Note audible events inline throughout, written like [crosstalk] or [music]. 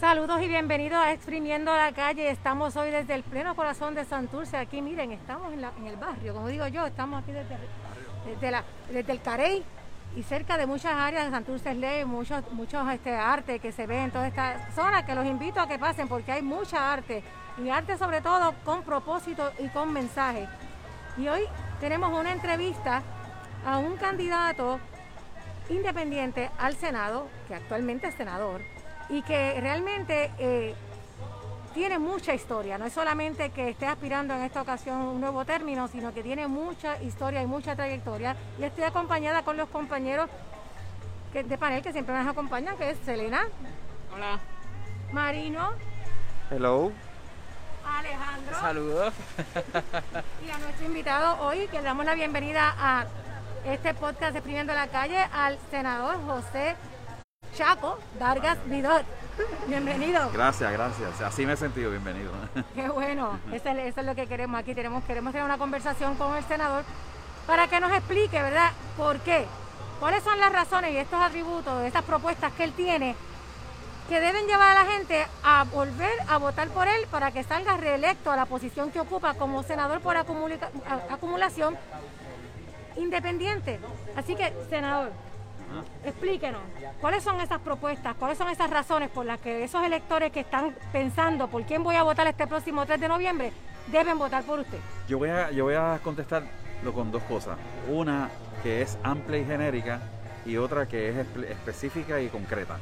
Saludos y bienvenidos a Exprimiendo la Calle. Estamos hoy desde el pleno corazón de Santurce. Aquí, miren, estamos en, el barrio, como digo yo, estamos aquí desde, desde el Carey y cerca de muchas áreas de Santurce Ley, muchos, muchos este, arte que se ve en toda esta zona, que los invito a que pasen porque hay mucha arte y arte sobre todo con propósito y con mensaje. Y hoy tenemos una entrevista a un candidato independiente al Senado, que actualmente es senador, y que realmente eh, tiene mucha historia. No es solamente que esté aspirando en esta ocasión un nuevo término, sino que tiene mucha historia y mucha trayectoria. Y estoy acompañada con los compañeros de panel que siempre nos acompañan, que es Selena. Hola. Marino. Hello. Alejandro. Saludos. [laughs] Y a nuestro invitado hoy, que le damos la bienvenida a este podcast de Exprimiendo la Calle, al senador José Chaco Vargas Vidor. Bienvenido. Gracias, gracias. Así me he sentido bienvenido. [laughs] Qué bueno. Eso es, lo que queremos aquí. Tenemos, queremos tener una conversación con el senador para que nos explique, ¿verdad? ¿Por qué? ¿Cuáles son las razones y estos atributos, estas propuestas que él tiene que deben llevar a la gente a volver a votar por él para que salga reelecto a la posición que ocupa como senador por acumulación independiente? Así que, senador, Explíquenos, ¿cuáles son esas propuestas? ¿Cuáles son esas razones por las que esos electores que están pensando por quién voy a votar este próximo 3 de noviembre deben votar por usted? Yo voy a, yo voy a contestarlo con dos cosas. Una que es amplia y genérica y otra que es específica y concreta.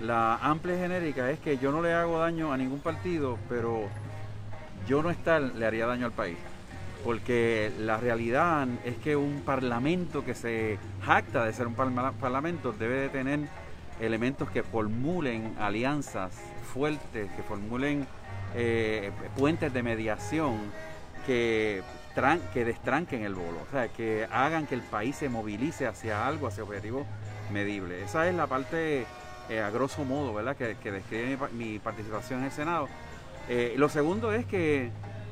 La amplia y genérica es que yo no le hago daño a ningún partido, pero yo no estar le haría daño al país porque la realidad es que un parlamento que se jacta de ser un parlamento debe de tener elementos que formulen alianzas fuertes, que formulen eh, puentes de mediación que, que destranquen el bolo, o sea, que hagan que el país se movilice hacia algo, hacia objetivos medibles. Esa es la parte, eh, a grosso modo, ¿verdad?, que, describe mi, participación en el Senado. Eh, lo segundo es que,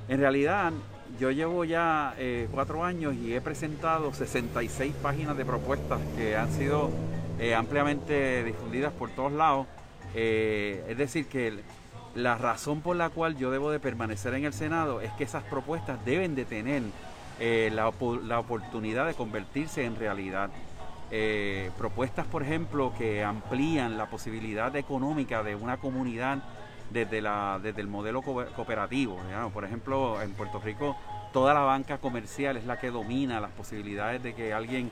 en realidad, yo llevo ya eh, cuatro años y he presentado 66 páginas de propuestas que han sido eh, ampliamente difundidas por todos lados. Eh, es decir, que la razón por la cual yo debo de permanecer en el Senado es que esas propuestas deben de tener la, la, oportunidad de convertirse en realidad. propuestas, por ejemplo, que amplían la posibilidad económica de una comunidad desde, la, desde el modelo cooperativo. Por ejemplo, en Puerto Rico toda la banca comercial es la que domina las posibilidades de que alguien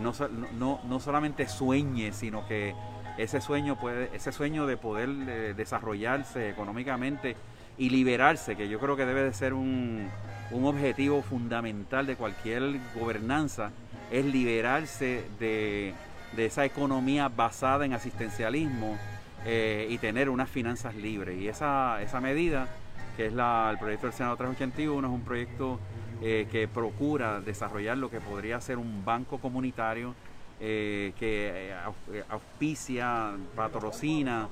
no, no, no solamente sueñe, sino que ese sueño, puede, ese sueño de poder eh, desarrollarse económicamente y liberarse, que yo creo que debe de ser un, un objetivo fundamental de cualquier gobernanza, es liberarse de, de esa economía basada en asistencialismo eh, y tener unas finanzas libres. Y esa, esa medida, que es la, el proyecto del Senado 381, es un proyecto eh, que procura desarrollar lo que podría ser un banco comunitario eh, que auspicia, patrocina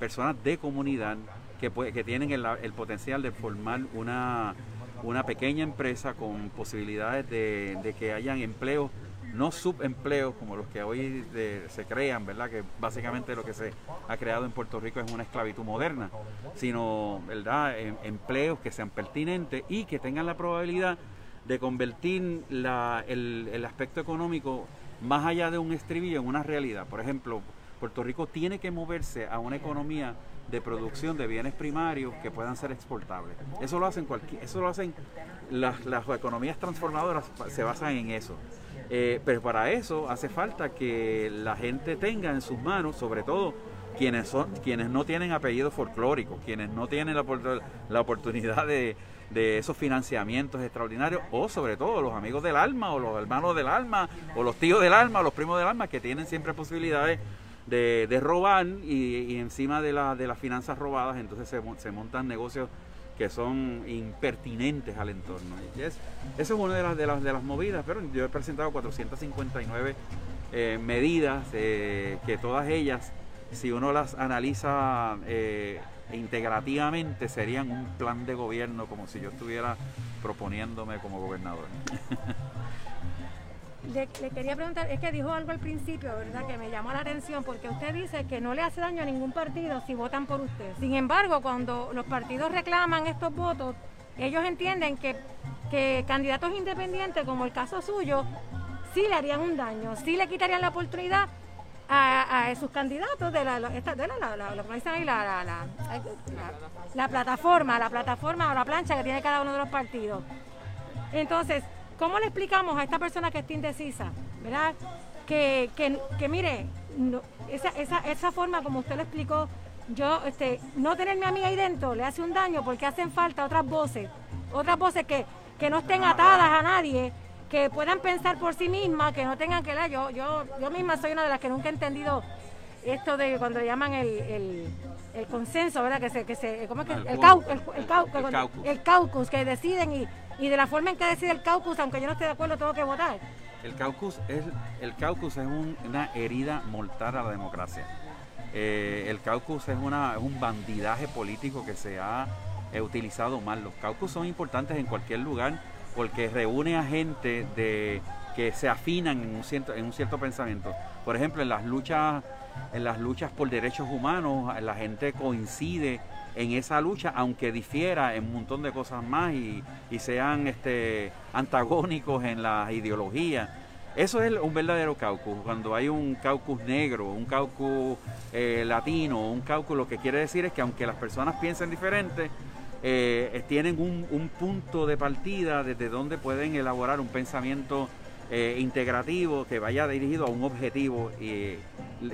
personas de comunidad que, que tienen el, potencial de formar una, una pequeña empresa con posibilidades de, de que hayan empleos no subempleos como los que hoy se crean, ¿verdad? Que básicamente lo que se ha creado en Puerto Rico es una esclavitud moderna, sino, ¿verdad? Em, empleos que sean pertinentes y que tengan la probabilidad de convertir el, el aspecto económico más allá de un estribillo en una realidad. Por ejemplo, Puerto Rico tiene que moverse a una economía de producción de bienes primarios que puedan ser exportables. Eso lo hacen cualquier, eso lo hacen las, las economías transformadoras se basan en eso. Eh, pero para eso hace falta que la gente tenga en sus manos, sobre todo quienes son quienes no tienen apellidos folclóricos, quienes no tienen la, la oportunidad de, esos financiamientos extraordinarios, o sobre todo los amigos del alma, o los hermanos del alma, o los tíos del alma, o los primos del alma, que tienen siempre posibilidades de, robar y, encima de las finanzas robadas, entonces se, se montan negocios que son impertinentes al entorno. Y es, eso es una de las, de, las, de las movidas, pero yo he presentado 459 eh, medidas eh, que todas ellas, si uno las analiza eh, integrativamente, serían un plan de gobierno como si yo estuviera proponiéndome como gobernador. [laughs] le, quería preguntar, es que dijo algo al principio, ¿verdad? Que me llamó la atención, porque usted dice que no le hace daño a ningún partido si votan por usted. Sin embargo, cuando los partidos reclaman estos votos, ellos entienden que, que candidatos independientes, como el caso suyo, sí le harían un daño, sí le quitarían la oportunidad a, sus candidatos de la, la, la, la, plataforma, la plataforma o la plancha que tiene cada uno de los partidos. Entonces, ¿cómo le explicamos a esta persona que está indecisa, verdad? Que, que, que mire, esa, esa, esa forma como usted lo explicó, yo, este, no tenerme a mí ahí dentro le hace un daño porque hacen falta otras voces, otras voces que, que no estén atadas a nadie que puedan pensar por sí mismas, que no tengan que leer. Yo, yo, yo misma soy una de las que nunca he entendido esto de cuando le llaman el, el, consenso, ¿verdad? Que se, que se, ¿cómo es que? El, el, el, caucus. que deciden y, y de la forma en que decide el caucus, aunque yo no esté de acuerdo, tengo que votar. El caucus es, el caucus es una herida mortal a la democracia. Eh, el caucus es, una, es un bandidaje político que se ha utilizado mal. Los caucus son importantes en cualquier lugar porque reúne a gente de, que se afinan en un, cierto, en un cierto pensamiento. Por ejemplo, en las luchas, en las luchas por derechos humanos, la gente coincide en esa lucha, aunque difiera en un montón de cosas más y, sean este, antagónicos en la ideología. Eso es un verdadero caucus, cuando hay un caucus negro, un caucus eh, latino, un caucus, lo que quiere decir es que aunque las personas piensen diferente, eh, tienen un, punto de partida desde donde pueden elaborar un pensamiento eh, integrativo que vaya dirigido a un objetivo y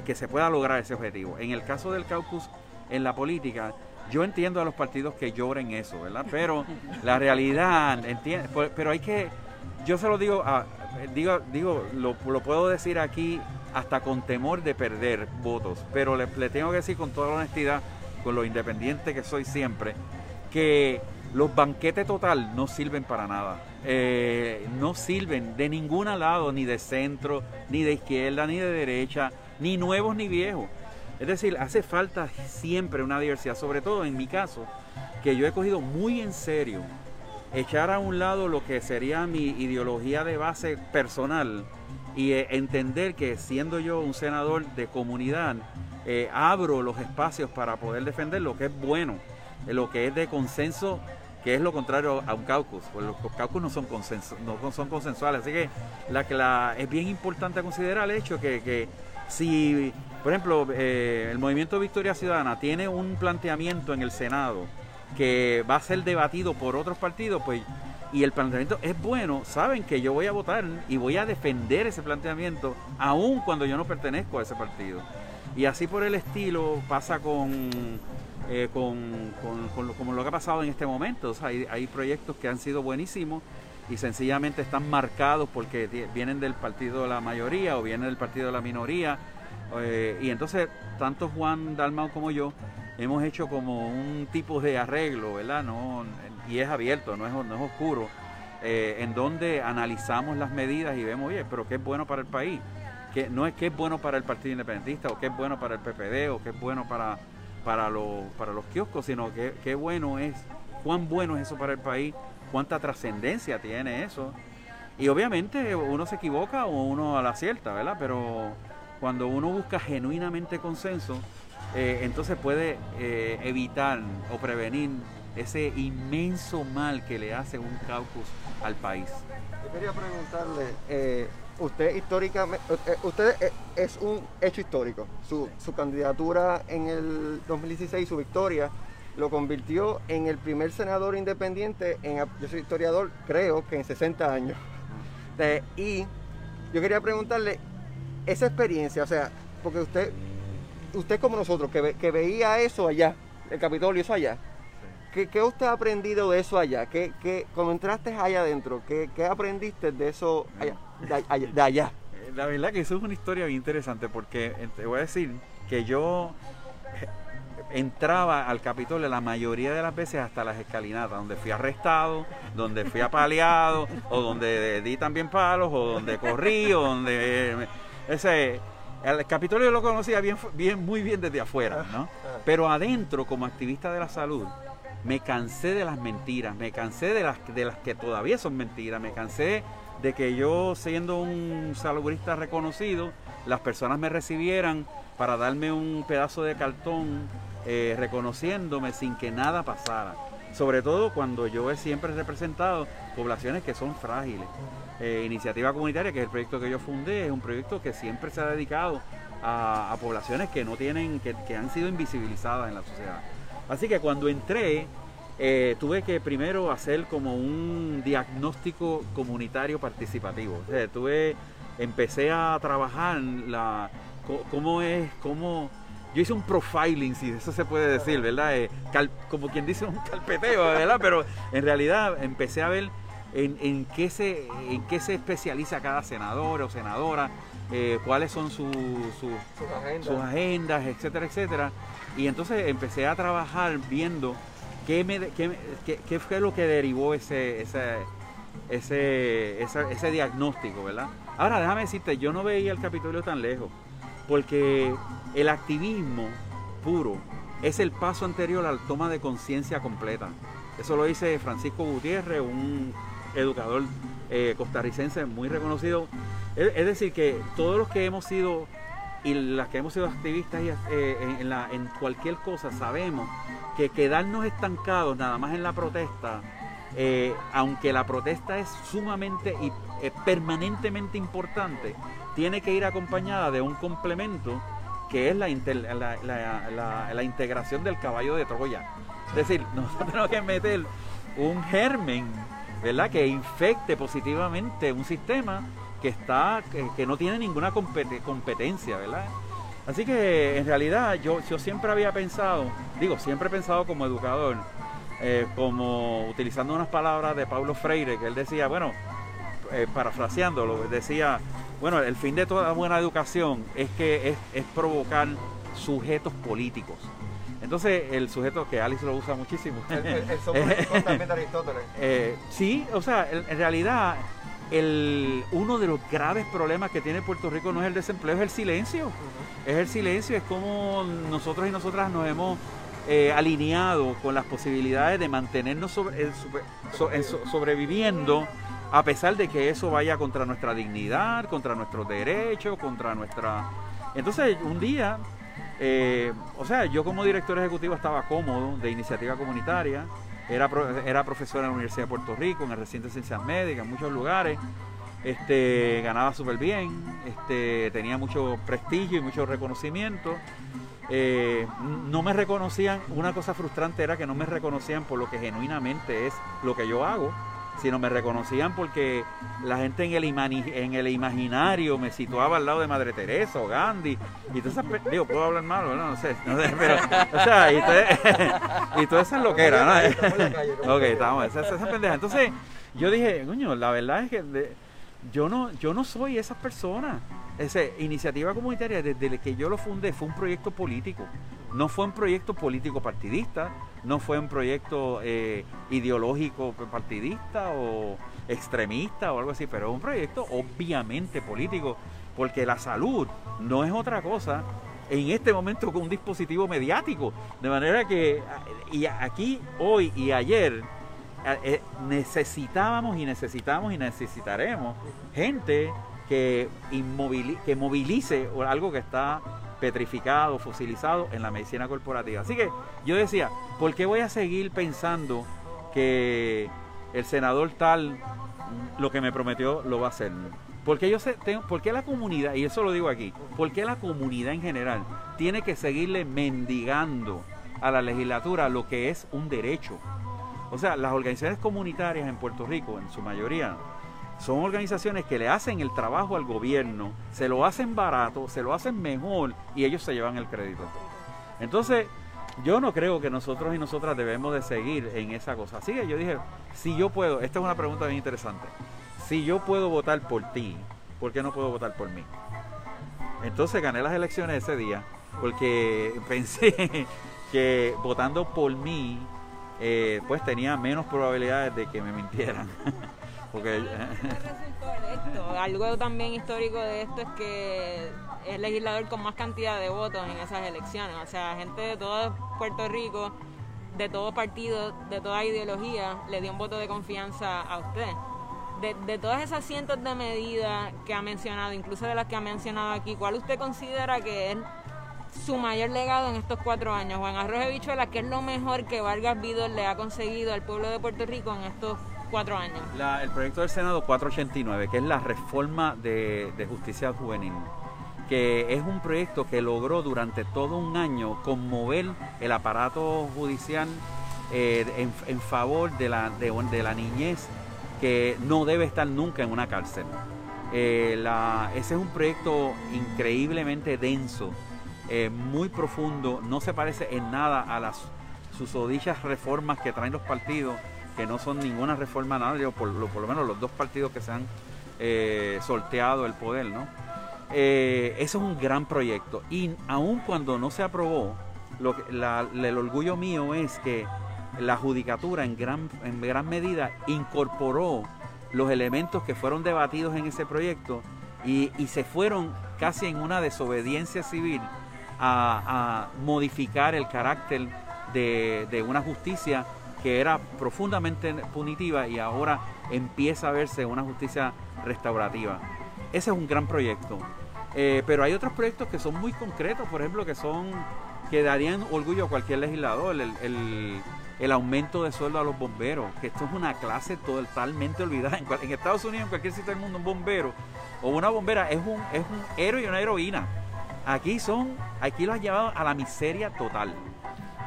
que se pueda lograr ese objetivo. En el caso del caucus en la política, yo entiendo a los partidos que lloren eso, ¿verdad? Pero la realidad, entiende, pero hay que, yo se lo digo, digo, digo lo, puedo decir aquí hasta con temor de perder votos, pero le, tengo que decir con toda honestidad, con lo independiente que soy siempre, que los banquetes total no sirven para nada. Eh, no sirven de ningún lado, ni de centro, ni de izquierda, ni de derecha, ni nuevos ni viejos. Es decir, hace falta siempre una diversidad, sobre todo en mi caso, que yo he cogido muy en serio echar a un lado lo que sería mi ideología de base personal y eh, entender que siendo yo un senador de comunidad, eh, abro los espacios para poder defender lo que es bueno lo que es de consenso, que es lo contrario a un caucus. Pues los caucus no son, consenso, no son consensuales. Así que es bien importante considerar el hecho que si, por ejemplo, eh, el movimiento Victoria Ciudadana tiene un planteamiento en el Senado que va a ser debatido por otros partidos, pues y el planteamiento es bueno, saben que yo voy a votar y voy a defender ese planteamiento, aun cuando yo no pertenezco a ese partido. Y así por el estilo pasa con eh, con, con, lo, como lo que ha pasado en este momento. hay, proyectos que han sido buenísimos y sencillamente están marcados porque vienen del partido de la mayoría o vienen del partido de la minoría. Eh, y entonces, tanto Juan Dalmau como yo hemos hecho como un tipo de arreglo, ¿verdad? No, y es abierto, no es, no es oscuro, eh, en donde analizamos las medidas y vemos, oye, pero qué es bueno para el país. Que no es qué es bueno para el Partido Independentista o qué es bueno para el PPD o qué es bueno para para los, para los kioscos, sino que qué bueno es, cuán bueno es eso para el país, cuánta trascendencia tiene eso. Y obviamente uno se equivoca o uno a la acierta, ¿verdad? Pero cuando uno busca genuinamente consenso, eh, entonces puede eh, evitar o prevenir ese inmenso mal que le hace un caucus al país. Yo quería preguntarle, eh, usted históricamente, usted es un hecho histórico. Su, candidatura en el 2016, su victoria, lo convirtió en el primer senador independiente, en, yo soy historiador, creo que en 60 años. y yo quería preguntarle, esa experiencia, o sea, porque usted, usted como nosotros, que, que veía eso allá, el Capitolio, eso allá, ¿Qué, usted ha aprendido de eso allá? ¿Qué, qué, cuando entraste allá adentro, ¿qué, ¿qué, aprendiste de eso allá, de, allá, eh, La verdad que eso es una historia bien interesante porque eh, te voy a decir que yo eh, entraba al Capitolio la mayoría de las veces hasta las escalinatas, donde fui arrestado, donde fui apaleado, o donde di también palos, o donde corrí, o donde... ese, el Capitolio lo conocía bien, bien, muy bien desde afuera, ¿no? Pero adentro, como activista de la salud, me cansé de las mentiras, me cansé de las, de las que todavía son mentiras, me cansé de que yo siendo un salubrista reconocido, las personas me recibieran para darme un pedazo de cartón eh, reconociéndome sin que nada pasara. Sobre todo cuando yo he siempre representado poblaciones que son frágiles. Eh, Iniciativa Comunitaria, que es el proyecto que yo fundé, es un proyecto que siempre se ha dedicado a, poblaciones que no tienen, que, han sido invisibilizadas en la sociedad. Así que cuando entré, eh, tuve que primero hacer como un diagnóstico comunitario participativo. tuve, empecé a trabajar la, cómo es, cómo yo hice un profiling, si eso se puede decir, ¿verdad? Eh, como quien dice un carpeteo, ¿verdad? Pero en realidad empecé a ver en, qué, se, en qué se especializa cada senador o senadora, eh, cuáles son sus, agendas. etcétera, etcétera. Y entonces empecé a trabajar viendo qué, me, qué, fue lo que derivó ese, ese, ese, ese diagnóstico, ¿verdad? Ahora déjame decirte, yo no veía el Capitolio tan lejos, porque el activismo puro es el paso anterior a la toma de conciencia completa. Eso lo dice Francisco Gutiérrez, un educador eh, costarricense muy reconocido. Es, decir, que todos los que hemos sido y las que hemos sido activistas eh, en, cualquier cosa sabemos que quedarnos estancados nada más en la protesta, eh, aunque la protesta es sumamente y permanentemente importante, tiene que ir acompañada de un complemento que es la, la, integración del caballo de Troya. Es decir, [laughs] nosotros tenemos que meter un germen, ¿verdad? Que infecte positivamente un sistema que está, que, no tiene ninguna competencia, ¿verdad? Así que en realidad yo, yo siempre había pensado, digo, siempre he pensado como educador, eh, como utilizando unas palabras de Pablo Freire, que él decía, bueno, eh, parafraseándolo, decía, bueno, el fin de toda buena educación es que es, provocar sujetos políticos. Entonces, el sujeto que Alice lo usa muchísimo. El, el, el [laughs] Aristóteles. Eh, sí, o sea, en realidad, el, uno de los graves problemas que tiene Puerto Rico no es el desempleo, es el silencio. Es el silencio, es como nosotros y nosotras nos hemos eh, alineado con las posibilidades de mantenernos sobre, sobreviviendo a pesar de que eso vaya contra nuestra dignidad, contra nuestros derechos, contra nuestra... Entonces, un día, eh, o sea, yo como director ejecutivo estaba cómodo de iniciativa comunitaria, era, era profesor en la Universidad de Puerto Rico, en el recinto de ciencias médicas, en muchos lugares, este, ganaba súper bien, este, tenía mucho prestigio y mucho reconocimiento. Eh, no me reconocían, una cosa frustrante era que no me reconocían por lo que genuinamente es lo que yo hago sino me reconocían porque la gente en el, en el imaginario me situaba al lado de Madre Teresa o Gandhi. Y todas esas, digo, puedo hablar malo, ¿no? no sé, no sé, pero, o sea, y, todo, [laughs] y todo eso es lo que era, ¿no? ok, estamos, esa, esa pendeja. Entonces, yo dije, coño, la verdad es que yo no, yo no soy esa persona. Esa iniciativa comunitaria, desde que yo lo fundé, fue un proyecto político. No fue un proyecto político partidista, no fue un proyecto eh, ideológico partidista o extremista o algo así, pero es un proyecto obviamente político, porque la salud no es otra cosa en este momento con un dispositivo mediático. De manera que y aquí, hoy y ayer, eh, necesitábamos y necesitamos y necesitaremos gente que, que movilice algo que está petrificado, fosilizado en la medicina corporativa. Así que yo decía, ¿por qué voy a seguir pensando que el senador tal lo que me prometió lo va a hacer? Porque yo sé, tengo, ¿por qué la comunidad, y eso lo digo aquí, por qué la comunidad en general tiene que seguirle mendigando a la legislatura lo que es un derecho? O sea, las organizaciones comunitarias en Puerto Rico, en su mayoría, son organizaciones que le hacen el trabajo al gobierno, se lo hacen barato, se lo hacen mejor y ellos se llevan el crédito. Entonces, yo no creo que nosotros y nosotras debemos de seguir en esa cosa. Así que yo dije, si yo puedo, esta es una pregunta bien interesante, si yo puedo votar por ti, ¿por qué no puedo votar por mí? Entonces gané las elecciones ese día porque [laughs] pensé que votando por mí, eh, pues tenía menos probabilidades de que me mintieran. [laughs] Porque... Algo también histórico de esto es que es el legislador con más cantidad de votos en esas elecciones. O sea, gente de todo Puerto Rico, de todo partido, de toda ideología, le dio un voto de confianza a usted. de, de todas esas cientos de medidas que ha mencionado, incluso de las que ha mencionado aquí, ¿cuál usted considera que es su mayor legado en estos cuatro años? Juan Arroz de Bichuela, ¿qué es lo mejor que Vargas Vidal le ha conseguido al pueblo de Puerto Rico en estos cuatro años? El proyecto del Senado 489, que es la reforma de, justicia juvenil, que es un proyecto que logró durante todo un año conmover el aparato judicial eh, en, favor de la, niñez que no debe estar nunca en una cárcel. Eh, ese es un proyecto increíblemente denso, eh, muy profundo, no se parece en nada a las susodichas reformas que traen los partidos, que no son ninguna reforma nada, digo, por, por lo menos los dos partidos que se han eh, sorteado el poder, ¿no? Eh, eso es un gran proyecto y aun cuando no se aprobó, lo el orgullo mío es que la judicatura en gran, en gran medida incorporó los elementos que fueron debatidos en ese proyecto y, se fueron casi en una desobediencia civil a, a modificar el carácter de una justicia que era profundamente punitiva y ahora empieza a verse una justicia restaurativa. Ese es un gran proyecto. Eh, pero hay otros proyectos que son muy concretos, por ejemplo, que son que darían orgullo a cualquier legislador. El, el- aumento de sueldo a los bomberos, que esto es una clase totalmente olvidada. [laughs] En, en Estados Unidos, en cualquier sitio del mundo, un bombero o una bombera es un, es un héroe y una heroína. Aquí son, aquí lo has llevado a la miseria total.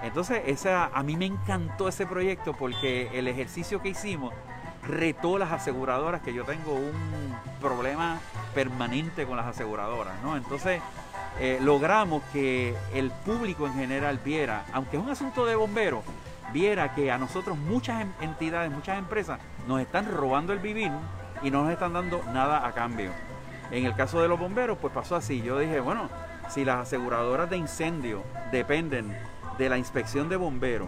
Entonces, esa, a mí me encantó ese proyecto porque el ejercicio que hicimos retó las aseguradoras, que yo tengo un problema permanente con las aseguradoras, ¿no? Entonces, eh, logramos que el público en general viera, aunque es un asunto de bomberos, viera que a nosotros muchas em- entidades, muchas empresas nos están robando el vivir y no nos están dando nada a cambio. En el caso de los bomberos, pues pasó así. Yo dije, bueno, si las aseguradoras de incendio dependen de la inspección de bomberos,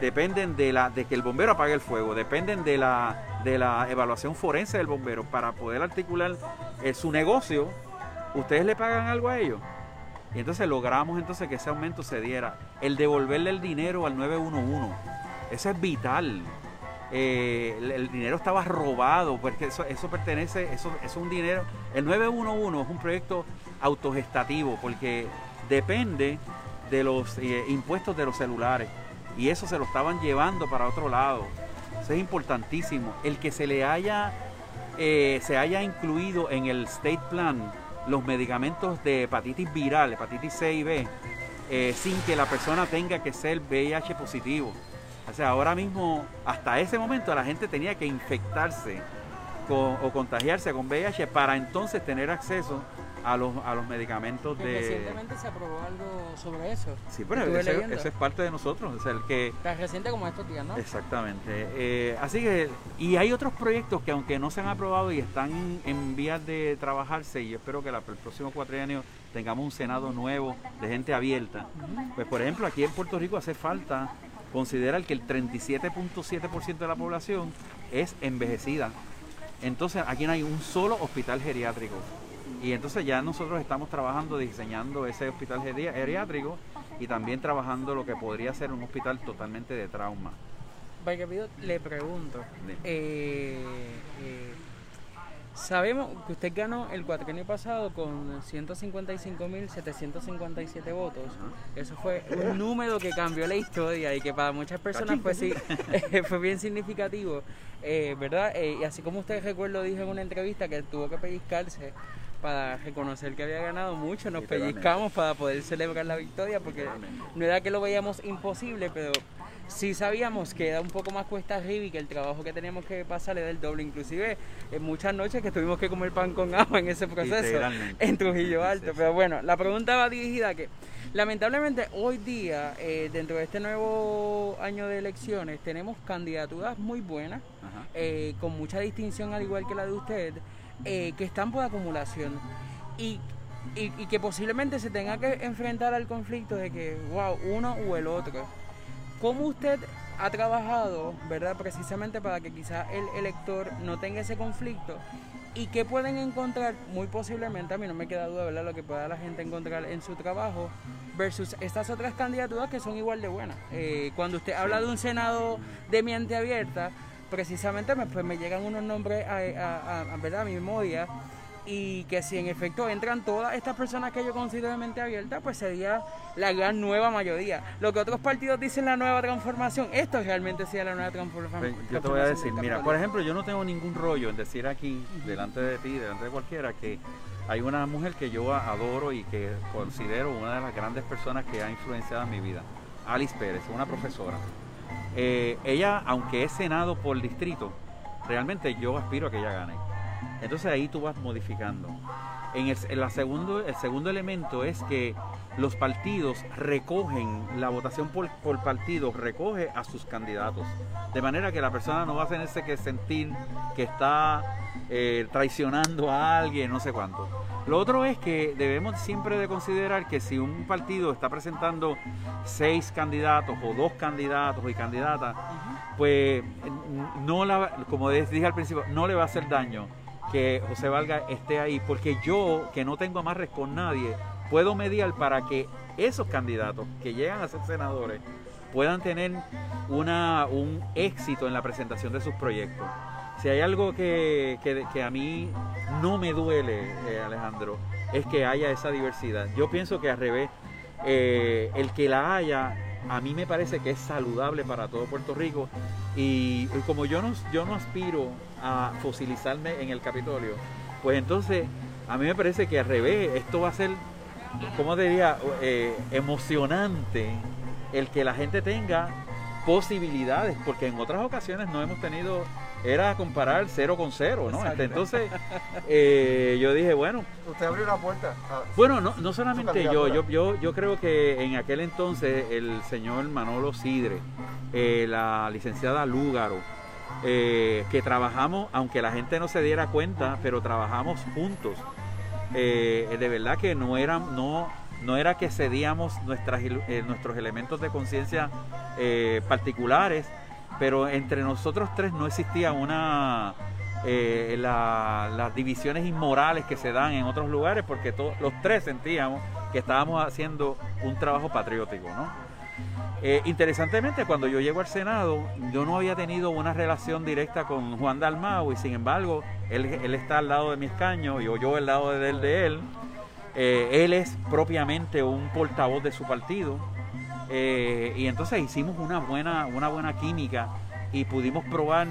dependen de la de que el bombero apague el fuego, dependen de la de la evaluación forense del bombero para poder articular eh, su negocio, ustedes le pagan algo a ellos. Y entonces logramos entonces que ese aumento se diera. El devolverle el dinero al 911, eso es vital. Eh, el, dinero estaba robado, porque eso, eso pertenece, eso, eso es un dinero. El 911 es un proyecto autogestativo, porque depende de los eh, impuestos de los celulares. Y eso se lo estaban llevando para otro lado. Eso es importantísimo. El que se le haya, eh, se haya incluido en el state plan los medicamentos de hepatitis viral, hepatitis C y B, eh, sin que la persona tenga que ser VIH positivo. O sea, ahora mismo, hasta ese momento, la gente tenía que infectarse o contagiarse con VIH para entonces tener acceso a los, a los medicamentos Que de... Recientemente se aprobó algo sobre eso. Sí, pero eso es parte de nosotros, o sea, el que... Tan reciente como estos días, ¿no? Exactamente. Eh, así que, y hay otros proyectos que aunque no se han aprobado y están en vías de trabajarse, y yo espero que la- el próximo cuatrienio tengamos un Senado nuevo de gente abierta. Pues por ejemplo, aquí en Puerto Rico hace falta considerar que el 37.7% de la población es envejecida. Entonces aquí no hay un solo hospital geriátrico. Y entonces ya nosotros estamos trabajando, diseñando ese hospital geri- geriátrico y también trabajando lo que podría ser un hospital totalmente de trauma. Vaya, le pregunto. Eh, eh, sabemos que usted ganó el cuatrienio pasado con 155.757 votos. Eso fue un [laughs] número que cambió la historia y que para muchas personas pues sí, [laughs] [laughs] fue bien significativo, eh, ¿verdad? Y así como usted recuerdo dijo en una entrevista que tuvo que pellizcarse para reconocer que había ganado mucho, nos pellizcamos para poder celebrar la victoria porque no era que lo veíamos imposible, pero sí sabíamos que era un poco más cuesta arriba y que el trabajo que teníamos que pasar era el doble. Inclusive en muchas noches que tuvimos que comer pan con agua en ese proceso en Trujillo Alto. Pero bueno, la pregunta va dirigida a que lamentablemente hoy día, eh, dentro de este nuevo año de elecciones, tenemos candidaturas muy buenas, eh, con mucha distinción al igual que la de usted, eh, que están por acumulación y, y, que posiblemente se tenga que enfrentar al conflicto de que, wow, uno o el otro. ¿Cómo usted ha trabajado, verdad, precisamente para que quizás el elector no tenga ese conflicto? ¿Y qué pueden encontrar? Muy posiblemente, a mí no me queda duda, ¿verdad? Lo que pueda la gente encontrar en su trabajo versus estas otras candidaturas que son igual de buenas. Eh, cuando usted habla de un Senado de mente abierta, precisamente me, pues me llegan unos nombres a, a, a, mi memoria y que si en efecto entran todas estas personas que yo considero de mente abierta, pues sería la gran nueva mayoría. Lo que otros partidos dicen la nueva transformación, esto realmente sería la nueva transformación. Yo te voy a decir, mira, por ejemplo, yo no tengo ningún rollo en decir aquí, delante de ti, delante de cualquiera, que hay una mujer que yo adoro y que considero una de las grandes personas que ha influenciado en mi vida, Alice Pérez, una profesora. Eh, ella, aunque es senado por distrito, realmente yo aspiro a que ella gane entonces ahí tú vas modificando. En el, la segundo, el segundo elemento es que los partidos recogen, la votación por, partido recoge a sus candidatos. De manera que la persona no va a tenerse que sentir que está eh, traicionando a alguien, no sé cuánto. Lo otro es que debemos siempre de considerar que si un partido está presentando seis candidatos o dos candidatos y candidatas, pues no la, como dije al principio, no le va a hacer daño que José Valga esté ahí, porque yo, que no tengo amarres con nadie, puedo mediar para que esos candidatos que llegan a ser senadores puedan tener una, un éxito en la presentación de sus proyectos. Si hay algo que, que, a mí no me duele, eh, Alejandro, es que haya esa diversidad. Yo pienso que al revés, eh, el que la haya, a mí me parece que es saludable para todo Puerto Rico. Y, como yo no, yo no aspiro a fosilizarme en el Capitolio, pues entonces a mí me parece que al revés, esto va a ser, ¿cómo diría?, eh, emocionante el que la gente tenga posibilidades, porque en otras ocasiones no hemos tenido, era comparar cero con cero, ¿no? Entonces, eh, yo dije, bueno. Usted abrió la puerta. bueno, no, no solamente yo, yo, yo, yo creo que en aquel entonces el señor Manolo Sidre, eh, la licenciada Lúgaro, eh, que trabajamos, aunque la gente no se diera cuenta, pero trabajamos juntos. de verdad que no eran, no, no era que cedíamos eh, nuestros elementos de conciencia eh, particulares, pero entre nosotros tres no existía una eh, las divisiones inmorales que se dan en otros lugares, porque todos los tres sentíamos que estábamos haciendo un trabajo patriótico, ¿no? interesantemente, cuando yo llego al Senado, yo no había tenido una relación directa con Juan Dalmau y sin embargo, él, él está al lado de mi escaño y yo al lado de él. De él eh, él es propiamente un portavoz de su partido. Eh, y entonces hicimos una buena, una buena química y pudimos probar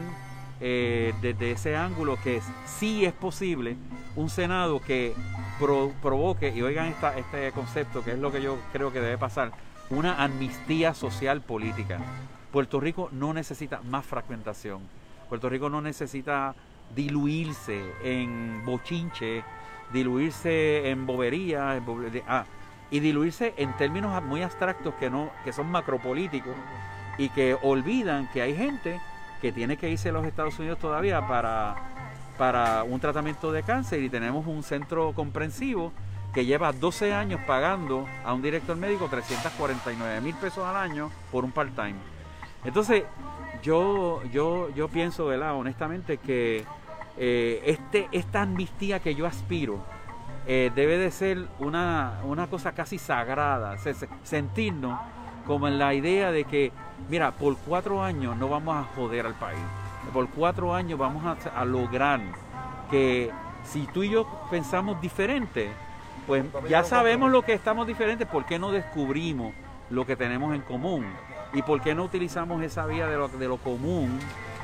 eh, desde ese ángulo que sí es posible un Senado que provoque, y oigan este concepto, que es lo que yo creo que debe pasar, una amnistía social política. Puerto Rico no necesita más fragmentación. Puerto Rico no necesita diluirse en bochinche diluirse en bobería, ah, y diluirse en términos muy abstractos que, no, que son macropolíticos y que olvidan que hay gente que tiene que irse a los Estados Unidos todavía para, para un tratamiento de cáncer y tenemos un centro comprensivo que lleva 12 años pagando a un director médico 349 mil pesos al año por un part-time. Entonces, yo, yo, yo pienso, ¿verdad? honestamente, que eh, este, esta amnistía que yo aspiro eh, debe de ser una, una cosa casi sagrada, sentirnos como en la idea de que, mira, por cuatro años no vamos a joder al país, por cuatro años vamos a, a lograr que si tú y yo pensamos diferente, pues ya sabemos lo que estamos diferentes, ¿por qué no descubrimos lo que tenemos en común? ¿Y por qué no utilizamos esa vía de lo, de lo común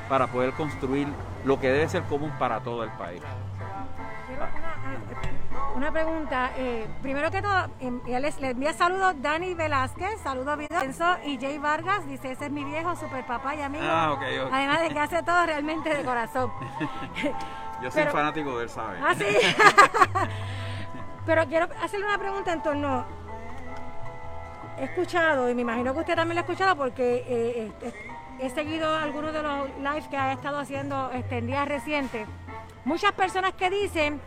para poder construir lo que debe ser común para todo el país. Una, pregunta, eh, primero que todo, em, les, envía saludos Dani Velázquez, saludos a Videnso y Jay Vargas, dice, ese es mi viejo super papá y amigo. Ah, Además de que hace todo realmente de corazón. [laughs] [laughs] Yo soy fanático de él, ¿sabes? Ah, sí. [laughs] Pero quiero hacerle una pregunta en torno, he escuchado, y me imagino que usted también lo ha escuchado porque eh, eh, he seguido algunos de los lives que ha estado haciendo este, en días recientes. Muchas personas que dicen,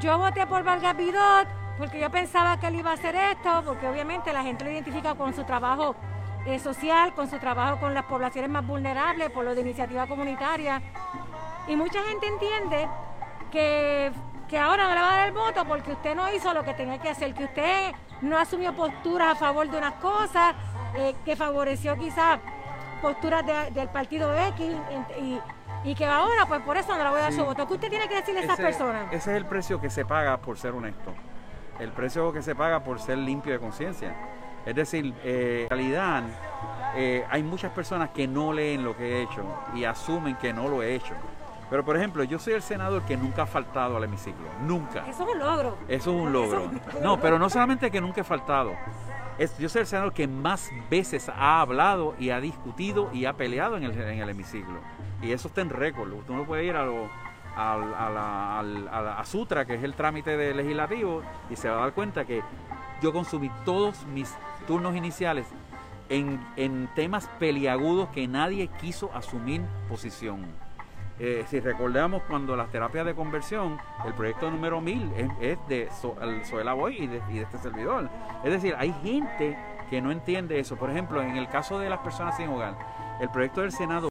yo voté por Vargas Vidot porque yo pensaba que él iba a hacer esto, porque obviamente la gente lo identifica con su trabajo eh, social, con su trabajo con las poblaciones más vulnerables, por lo de iniciativa comunitaria. Y mucha gente entiende que, que ahora no le va a dar el voto porque usted no hizo lo que tenía que hacer, que usted no asumió posturas a favor de unas cosas, eh, que favoreció quizás posturas del partido X y, y que ahora, pues por eso no le voy a dar Sí. su voto. ¿Qué usted tiene que decirle a esas personas? Ese es el precio que se paga por ser honesto. El precio que se paga por ser limpio de conciencia. Es decir, eh, en realidad eh, hay muchas personas que no leen lo que he hecho y asumen que no lo he hecho. Pero por ejemplo, yo soy el senador que nunca ha faltado al hemiciclo. Nunca. Eso es un logro. Eso es un logro. No, pero no solamente que nunca he faltado. Es, yo soy el senador que más veces ha hablado y ha discutido y ha peleado en el, en el hemiciclo. Y eso está en récord. Usted no puede ir a, lo- al- a la, al- a la- a Sutra, que es el trámite de legislativo, y se va a dar cuenta que yo consumí todos mis turnos iniciales en, en temas peliagudos que nadie quiso asumir posición. Eh, si recordamos cuando las terapias de conversión, el proyecto número 1000 es, de So- el Soela Boy y de, y de este servidor. Es decir, hay gente que no entiende eso. Por ejemplo, en el caso de las personas sin hogar, el proyecto del Senado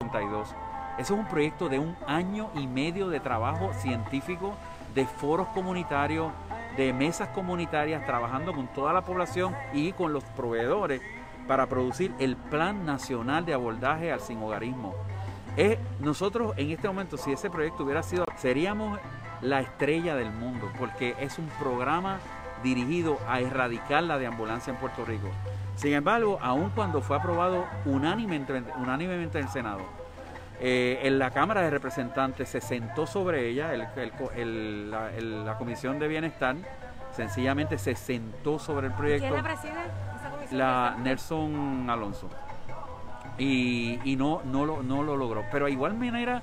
32, eso es un proyecto de un año y medio de trabajo científico, de foros comunitarios, de mesas comunitarias, trabajando con toda la población y con los proveedores para producir el Plan Nacional de Abordaje al Sin Hogarismo. Es, nosotros en este momento, si ese proyecto hubiera sido, seríamos la estrella del mundo, porque es un programa dirigido a erradicar la deambulancia en Puerto Rico. Sin embargo, aun cuando fue aprobado unánimemente, unánimemente en el Senado, eh, en la Cámara de Representantes se sentó sobre ella, el- el co- el- la, Comisión de Bienestar sencillamente se sentó sobre el proyecto ¿Quién la preside? Esa comisión la de- Nelson Alonso y, y no no lo no lo logró. Pero de igual manera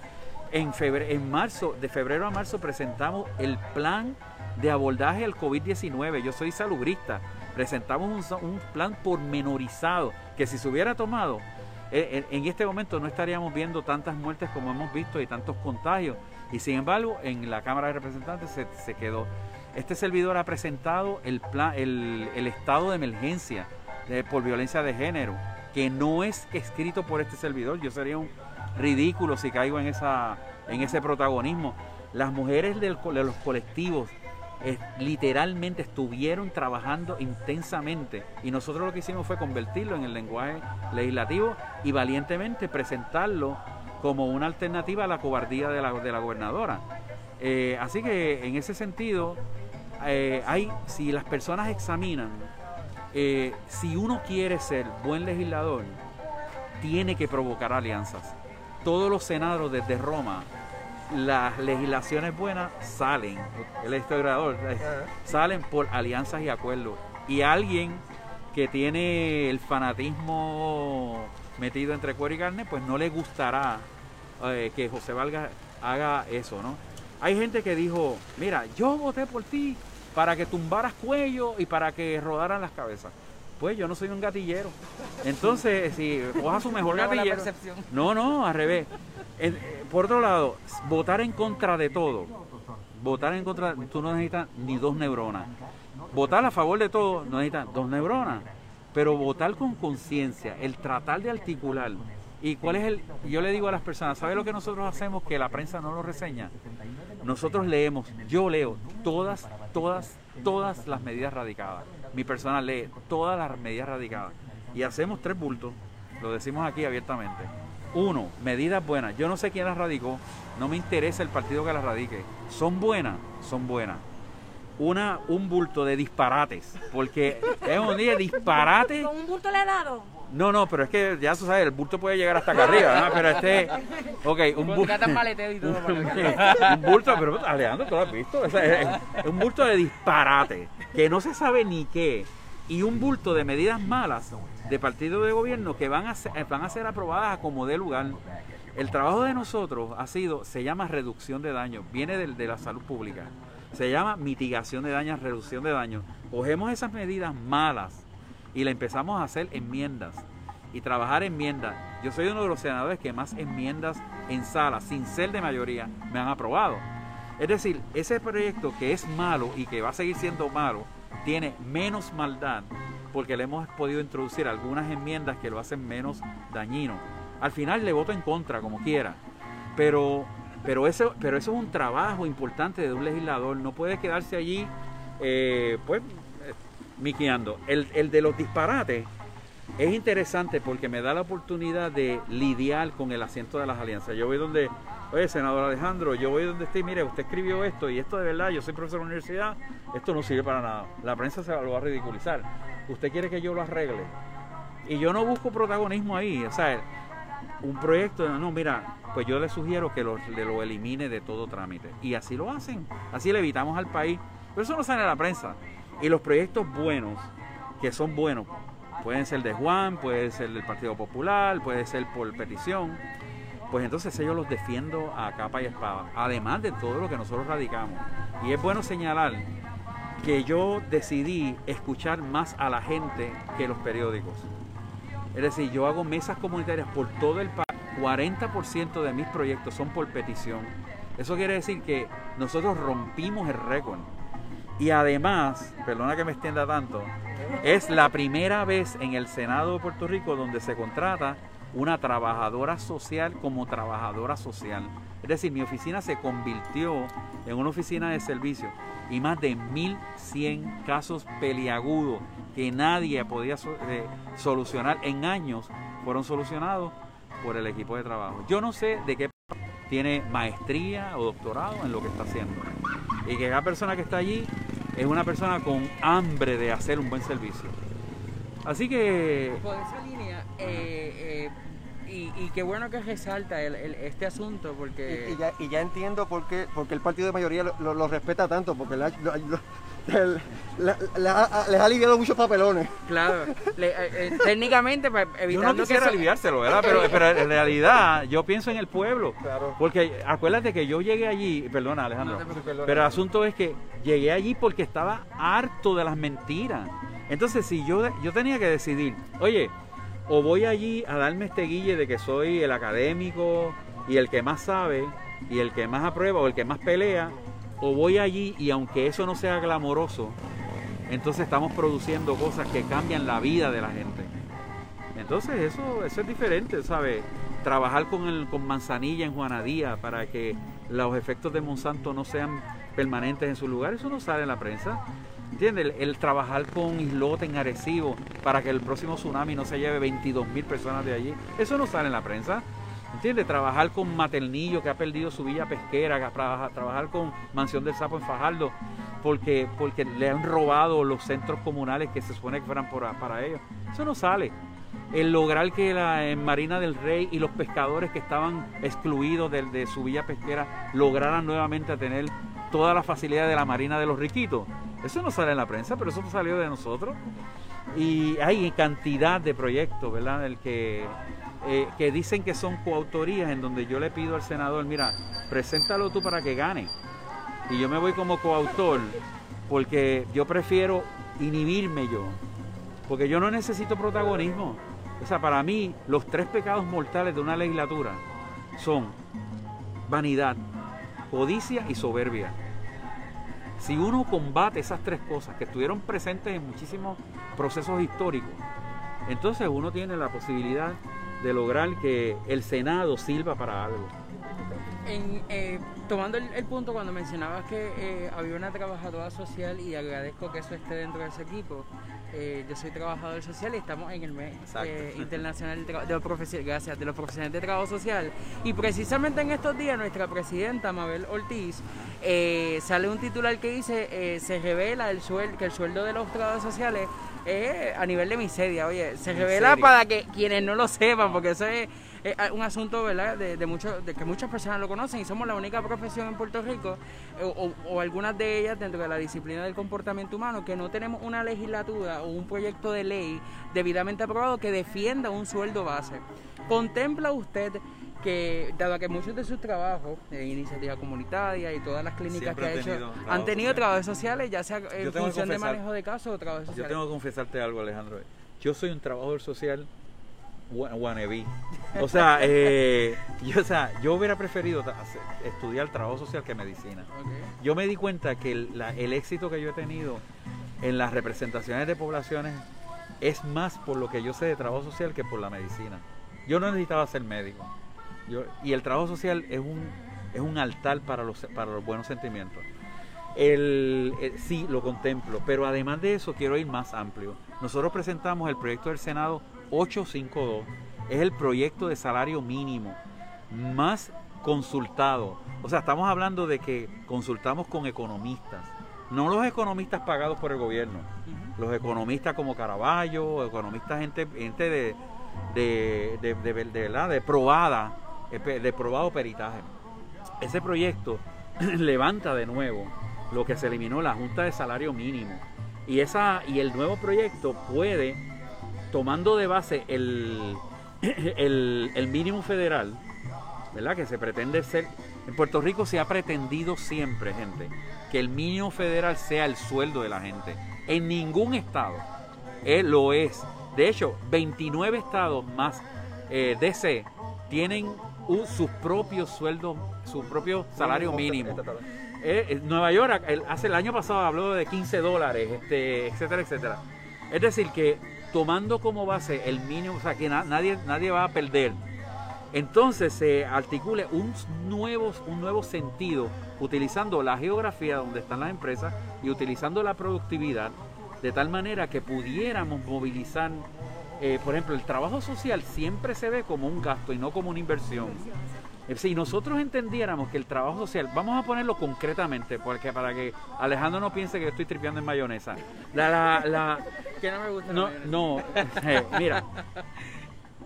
en febrero en marzo de febrero a marzo presentamos el plan de abordaje al COVID-19 yo soy salubrista. Presentamos un, un plan pormenorizado que si se hubiera tomado eh, en, en este momento no estaríamos viendo tantas muertes como hemos visto y tantos contagios. Y sin embargo en la Cámara de Representantes se, se quedó. Este servidor ha presentado el, plan, el, el estado de emergencia de- por violencia de género, que no es escrito por este servidor. Yo sería un ridículo si caigo en, esa, en ese protagonismo. Las mujeres de los colectivos eh, literalmente estuvieron trabajando intensamente y nosotros lo que hicimos fue convertirlo en el lenguaje legislativo y valientemente presentarlo como una alternativa a la cobardía de la, de la gobernadora. Eh, así que en ese sentido, eh, hay, si las personas examinan, eh, si uno quiere ser buen legislador, tiene que provocar alianzas. Todos los senadores desde Roma, las legislaciones buenas salen, el historiador, eh, salen por alianzas y acuerdos. Y alguien que tiene el fanatismo metido entre cuero y carne, pues no le gustará eh, que José Valga haga eso, ¿no? Hay gente que dijo, mira, yo voté por ti para que tumbaras cuello y para que rodaran las cabezas. Pues yo no soy un gatillero. Entonces, si coja su mejor [laughs] buena gatillero. No, no, al revés. Eh, por otro lado, votar en contra de todo. Votar en contra, tú no necesitas ni dos neuronas. Votar a favor de todo, no necesitas dos neuronas. Pero votar con conciencia, el tratar de articular. ¿Y cuál es el...? Yo le digo a las personas, ¿sabe lo que nosotros hacemos que la prensa no lo reseña? Nosotros leemos, yo leo todas, todas, todas las medidas radicadas. Mi persona lee todas las medidas radicadas. Y hacemos tres bultos, lo decimos aquí abiertamente. Uno, medidas buenas. Yo no sé quién las radicó, no me interesa el partido que las radique. Son buenas, son buenas. Una, un bulto de disparates, porque es un día disparate. Con un bulto le he dado. No, no, pero es que ya tú sabes, el bulto puede llegar hasta acá arriba, ¿no? Pero este, ok, un bulto. Y todo [laughs] un bulto, pero Alejandro, ¿tú lo has visto? O sea, es, es un bulto de disparate, que no se sabe ni qué, y un bulto de medidas malas de partido de gobierno que van a ser, van a ser aprobadas a como dé lugar. El trabajo de nosotros ha sido, se llama reducción de daños, viene del- de, la salud pública, se llama mitigación de daños, reducción de daños. Cogemos esas medidas malas y le empezamos a hacer enmiendas y trabajar enmiendas. Yo soy uno de los senadores que más enmiendas en sala, sin ser de mayoría, me han aprobado. Es decir, ese proyecto que es malo y que va a seguir siendo malo, tiene menos maldad porque le hemos podido introducir algunas enmiendas que lo hacen menos dañino. Al final le voto en contra, como quiera. Pero, pero, eso, pero eso es un trabajo importante de un legislador. No puede quedarse allí, eh, pues, miqueando. El, el de los disparates, es interesante porque me da la oportunidad de lidiar con el asiento de las alianzas. Yo voy donde, oye, senador Alejandro, yo voy donde esté, mire, usted escribió esto y esto de verdad, yo soy profesor de universidad, esto no sirve para nada. La prensa se lo va a ridiculizar. Usted quiere que yo lo arregle. Y yo no busco protagonismo ahí, o sea, un proyecto, no, mira, pues yo le sugiero que lo, lo elimine de todo trámite. Y así lo hacen, así le evitamos al país. Pero eso no sale en la prensa. Y los proyectos buenos, que son buenos, pueden ser de Juan, puede ser del Partido Popular, puede ser por petición, pues entonces ellos los defiendo a capa y espada, además de todo lo que nosotros radicamos. Y es bueno señalar que yo decidí escuchar más a la gente que los periódicos. Es decir, yo hago mesas comunitarias por todo el país. 40% de mis proyectos son por petición. Eso quiere decir que nosotros rompimos el récord. Y además, perdona que me extienda tanto, es la primera vez en el Senado de Puerto Rico donde se contrata una trabajadora social como trabajadora social. Es decir, mi oficina se convirtió en una oficina de servicio y más de 1.100 casos peliagudos que nadie podía eh, solucionar en años fueron solucionados por el equipo de trabajo. Yo no sé de qué tiene maestría o doctorado en lo que está haciendo. Y que cada persona que está allí es una persona con hambre de hacer un buen servicio. Así que... Por esa línea, eh, eh, y, qué bueno que resalta este asunto, porque... Y, ya, y, ya, entiendo por qué, porque el partido de mayoría lo, respeta tanto, porque les ha aliviado muchos papelones. Claro, eh, eh, [laughs] técnicamente, pues, evitando yo no quisiera aliviárselo, ¿verdad? Pero, [laughs] pero, en realidad yo pienso en el pueblo. Claro. Porque acuérdate que yo llegué allí, perdona Alejandro, pero el asunto es que llegué allí porque estaba harto de las mentiras. Entonces, si yo, yo tenía que decidir, oye, o voy allí a darme este guille de que soy el académico y el que más sabe y el que más aprueba o el que más pelea, o voy allí y aunque eso no sea glamoroso, entonces estamos produciendo cosas que cambian la vida de la gente. Entonces eso, es diferente, ¿sabes? Trabajar con, el, con manzanilla en Juanadía para que los efectos de Monsanto no sean permanentes en su lugar, eso no sale en la prensa. ¿Entiendes? El, trabajar con islote en Arecibo para que el próximo tsunami no se lleve 22 mil personas de allí, eso no sale en la prensa. ¿Entiendes? Trabajar con Maternillo, que ha perdido su villa pesquera, trabajar con Mansión del Sapo en Fajardo, porque, porque le han robado los centros comunales que se supone que fueran para ellos. Eso no sale. El lograr que la Marina del Rey y los pescadores que estaban excluidos de, su villa pesquera lograran nuevamente tener toda la facilidad de la Marina de los Riquitos. Eso no sale en la prensa, pero eso salió de nosotros. Y hay cantidad de proyectos, ¿verdad? El que eh, que dicen que son coautorías en donde yo le pido al senador, mira, preséntalo tú para que gane. Y yo me voy como coautor porque yo prefiero inhibirme yo, porque yo no necesito protagonismo. O sea, para mí los tres pecados mortales de una legislatura son vanidad, codicia y soberbia. Si uno combate esas tres cosas que estuvieron presentes en muchísimos procesos históricos, entonces uno tiene la posibilidad de lograr que el Senado sirva para algo. Eh, tomando el, punto cuando mencionabas que eh, había una trabajadora social y agradezco que eso esté dentro de ese equipo, eh, yo soy trabajador social y estamos en el mes internacional de, los gracias, de los profesionales de trabajo social y precisamente en estos días nuestra presidenta Mabel Ortiz sale un titular que dice se revela el sueldo, que el sueldo de los trabajadores sociales a nivel de miseria, oye, se revela para que quienes no lo sepan, porque eso es, un asunto, ¿verdad?, de, de, de que muchas personas lo conocen y somos la única profesión en Puerto Rico, o, o, algunas de ellas dentro de la disciplina del comportamiento humano, que no tenemos una legislatura o un proyecto de ley debidamente aprobado que defienda un sueldo base. ¿Contempla usted que dado que muchos de sus trabajos de iniciativa comunitaria y todas las clínicas que ha hecho han tenido trabajos sociales, ya sea en función de manejo de casos o trabajos sociales. Yo tengo que confesarte algo, Alejandro. Yo soy un trabajador social wannabe. O sea, [laughs] eh, yo, o sea, yo hubiera preferido estudiar trabajo social que medicina. Yo me di cuenta que el, el éxito que yo he tenido en las representaciones de poblaciones es más por lo que yo sé de trabajo social que por la medicina. Yo no necesitaba ser médico y el trabajo social es un, es un altar para los, para los buenos sentimientos. El, eh, sí, lo contemplo, pero además de eso quiero ir más amplio. Nosotros presentamos el proyecto del Senado 852 es el proyecto de salario mínimo más consultado. O sea, estamos hablando de que consultamos con economistas, no los economistas pagados por el gobierno, los economistas como Caraballo, economistas, gente, gente de, de, de, de, de, ¿verdad? de probada, de probado peritaje. Ese proyecto [clears throat] levanta de nuevo lo que se eliminó la Junta de Salario Mínimo. Y, esa, y el nuevo proyecto puede, tomando de base el, [clears throat] el, el mínimo federal, ¿verdad? Que se pretende ser. En Puerto Rico se ha pretendido siempre, gente, que el mínimo federal sea el sueldo de la gente. En ningún estado eh, lo es. De hecho, 29 estados más eh, DC tienen un- sus propios sueldos, su propio salario mínimo. Eh, Nueva York el- hace el año pasado habló de 15 dólares, este, etcétera, etcétera. Es decir, que tomando como base el mínimo, o sea, que na- nadie, nadie va a perder. Entonces se articule un nuevo, un nuevo sentido utilizando la geografía donde están las empresas y utilizando la productividad de tal manera que pudiéramos movilizar, eh, por ejemplo, el trabajo social siempre se ve como un gasto y no como una inversión. Eh, Si nosotros entendiéramos que el trabajo social, vamos a ponerlo concretamente, porque para que Alejandro no piense que estoy tripeando en mayonesa. La, la, la- Que no me gusta. no, eh, mira,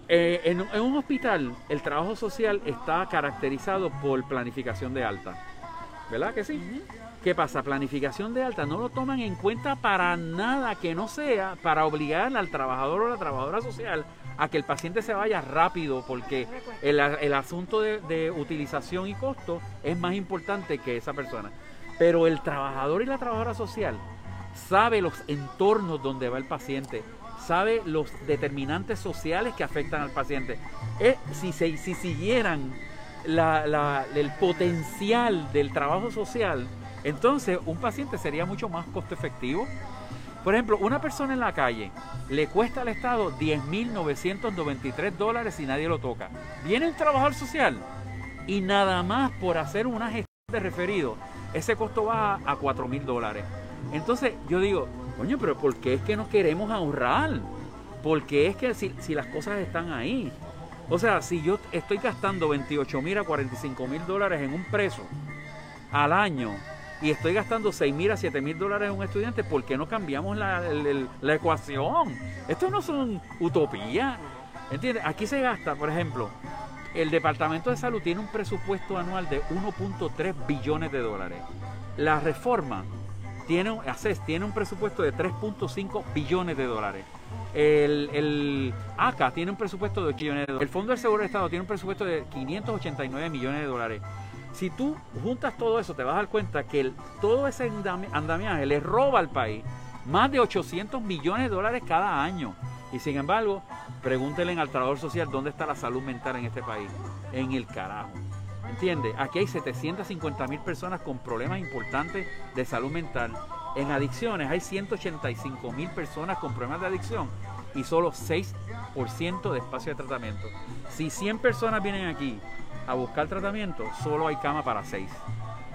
eh, en, en un hospital el trabajo social está caracterizado por planificación de alta, ¿verdad que sí? ¿Qué pasa? Planificación de alta no lo toman en cuenta para nada que no sea para obligar al trabajador o la trabajadora social a que el paciente se vaya rápido porque el, asunto de, utilización y costo es más importante que esa persona. Pero el trabajador y la trabajadora social sabe los entornos donde va el paciente, sabe los determinantes sociales que afectan al paciente. Eh, si, se, si siguieran el potencial del trabajo social, entonces un paciente sería mucho más costo efectivo. Por ejemplo, una persona en la calle le cuesta al Estado 10.993 dólares y nadie lo toca. Viene el trabajador social y nada más por hacer una gestión de referido, ese costo baja a 4.000 dólares. Entonces yo digo, coño, pero ¿por qué es que no queremos ahorrar? Porque es que si, si las cosas están ahí. O sea, si yo estoy gastando 28 mil a 45 mil dólares en un preso al año y estoy gastando 6 mil a 7 mil dólares en un estudiante, ¿por qué no cambiamos la, la ecuación? Esto no son utopías. ¿Entiendes? Aquí se gasta, por ejemplo, el Departamento de Salud tiene un presupuesto anual de 1.3 billones de dólares. La reforma tiene, ACES tiene un presupuesto de 3.5 billones de dólares. El, el ACA tiene un presupuesto de 8 billones de dólares. El Fondo del Seguro del Estado tiene un presupuesto de 589 millones de dólares. Si tú juntas todo eso, te vas a dar cuenta que todo ese andami- andamiaje le roba al país más de 800 millones de dólares cada año. Y sin embargo, pregúntenle al trabajador social dónde está la salud mental en este país. En el carajo. ¿Entiendes? Aquí hay 750 mil personas con problemas importantes de salud mental. En adicciones hay 185 mil personas con problemas de adicción y solo 6% de espacio de tratamiento. Si 100 personas vienen aquí a buscar tratamiento, solo hay cama para 6.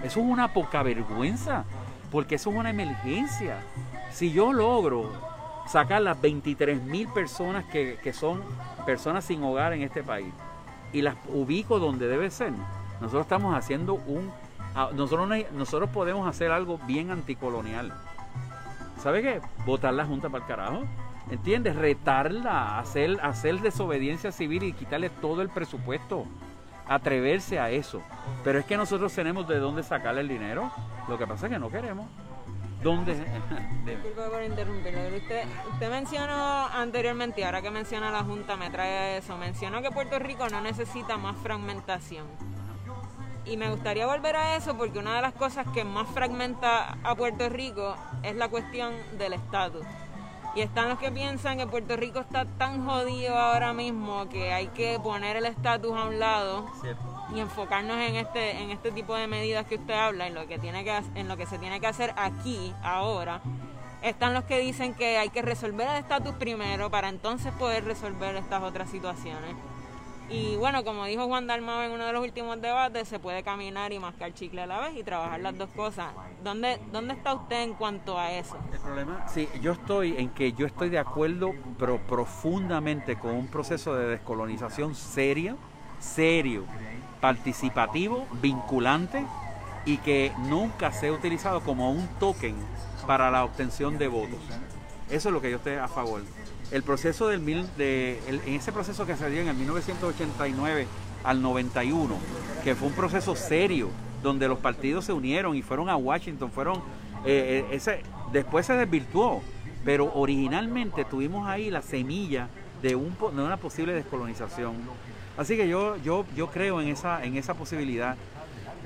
Eso es una poca vergüenza, porque eso es una emergencia. Si yo logro sacar las 23 mil personas que, que son personas sin hogar en este país y las ubico donde debe ser, nosotros estamos haciendo un... Nosotros, no- nosotros podemos hacer algo bien anticolonial. ¿Sabe qué? Votar la Junta para el carajo. ¿Entiendes? Retarla, hacer, hacer desobediencia civil y quitarle todo el presupuesto. Atreverse a eso. Pero es que nosotros tenemos de dónde sacarle el dinero. Lo que pasa es que no queremos. ¿Dónde? [laughs] Disculpe por interrumpirlo. Usted, usted mencionó anteriormente, ahora que menciona la Junta me trae eso, mencionó que Puerto Rico no necesita más fragmentación. Y me gustaría volver a eso porque una de las cosas que más fragmenta a Puerto Rico es la cuestión del estatus. Y están los que piensan que Puerto Rico está tan jodido ahora mismo que hay que poner el estatus a un lado y enfocarnos en este en este tipo de medidas que usted habla en lo que tiene que en lo que se tiene que hacer aquí ahora están los que dicen que hay que resolver el estatus primero para entonces poder resolver estas otras situaciones Y bueno, como dijo Juan Dalmau en uno de los últimos debates, se puede caminar y mascar chicle a la vez y trabajar las dos cosas. ¿Dónde, dónde está usted en cuanto a eso? El problema, sí, yo estoy en que yo estoy de acuerdo, pero profundamente con un proceso de descolonización serio, serio, participativo, vinculante y que nunca sea utilizado como un token para la obtención de votos. Eso es lo que yo estoy a favor. El proceso del mil, de, en ese proceso que se dio en el 1989 al 91, que fue un proceso serio, donde los partidos se unieron y fueron a Washington, fueron eh, eh, ese, después se desvirtuó, pero originalmente tuvimos ahí la semilla de, un, de una posible descolonización. Así que yo, yo, yo creo en esa, en esa posibilidad.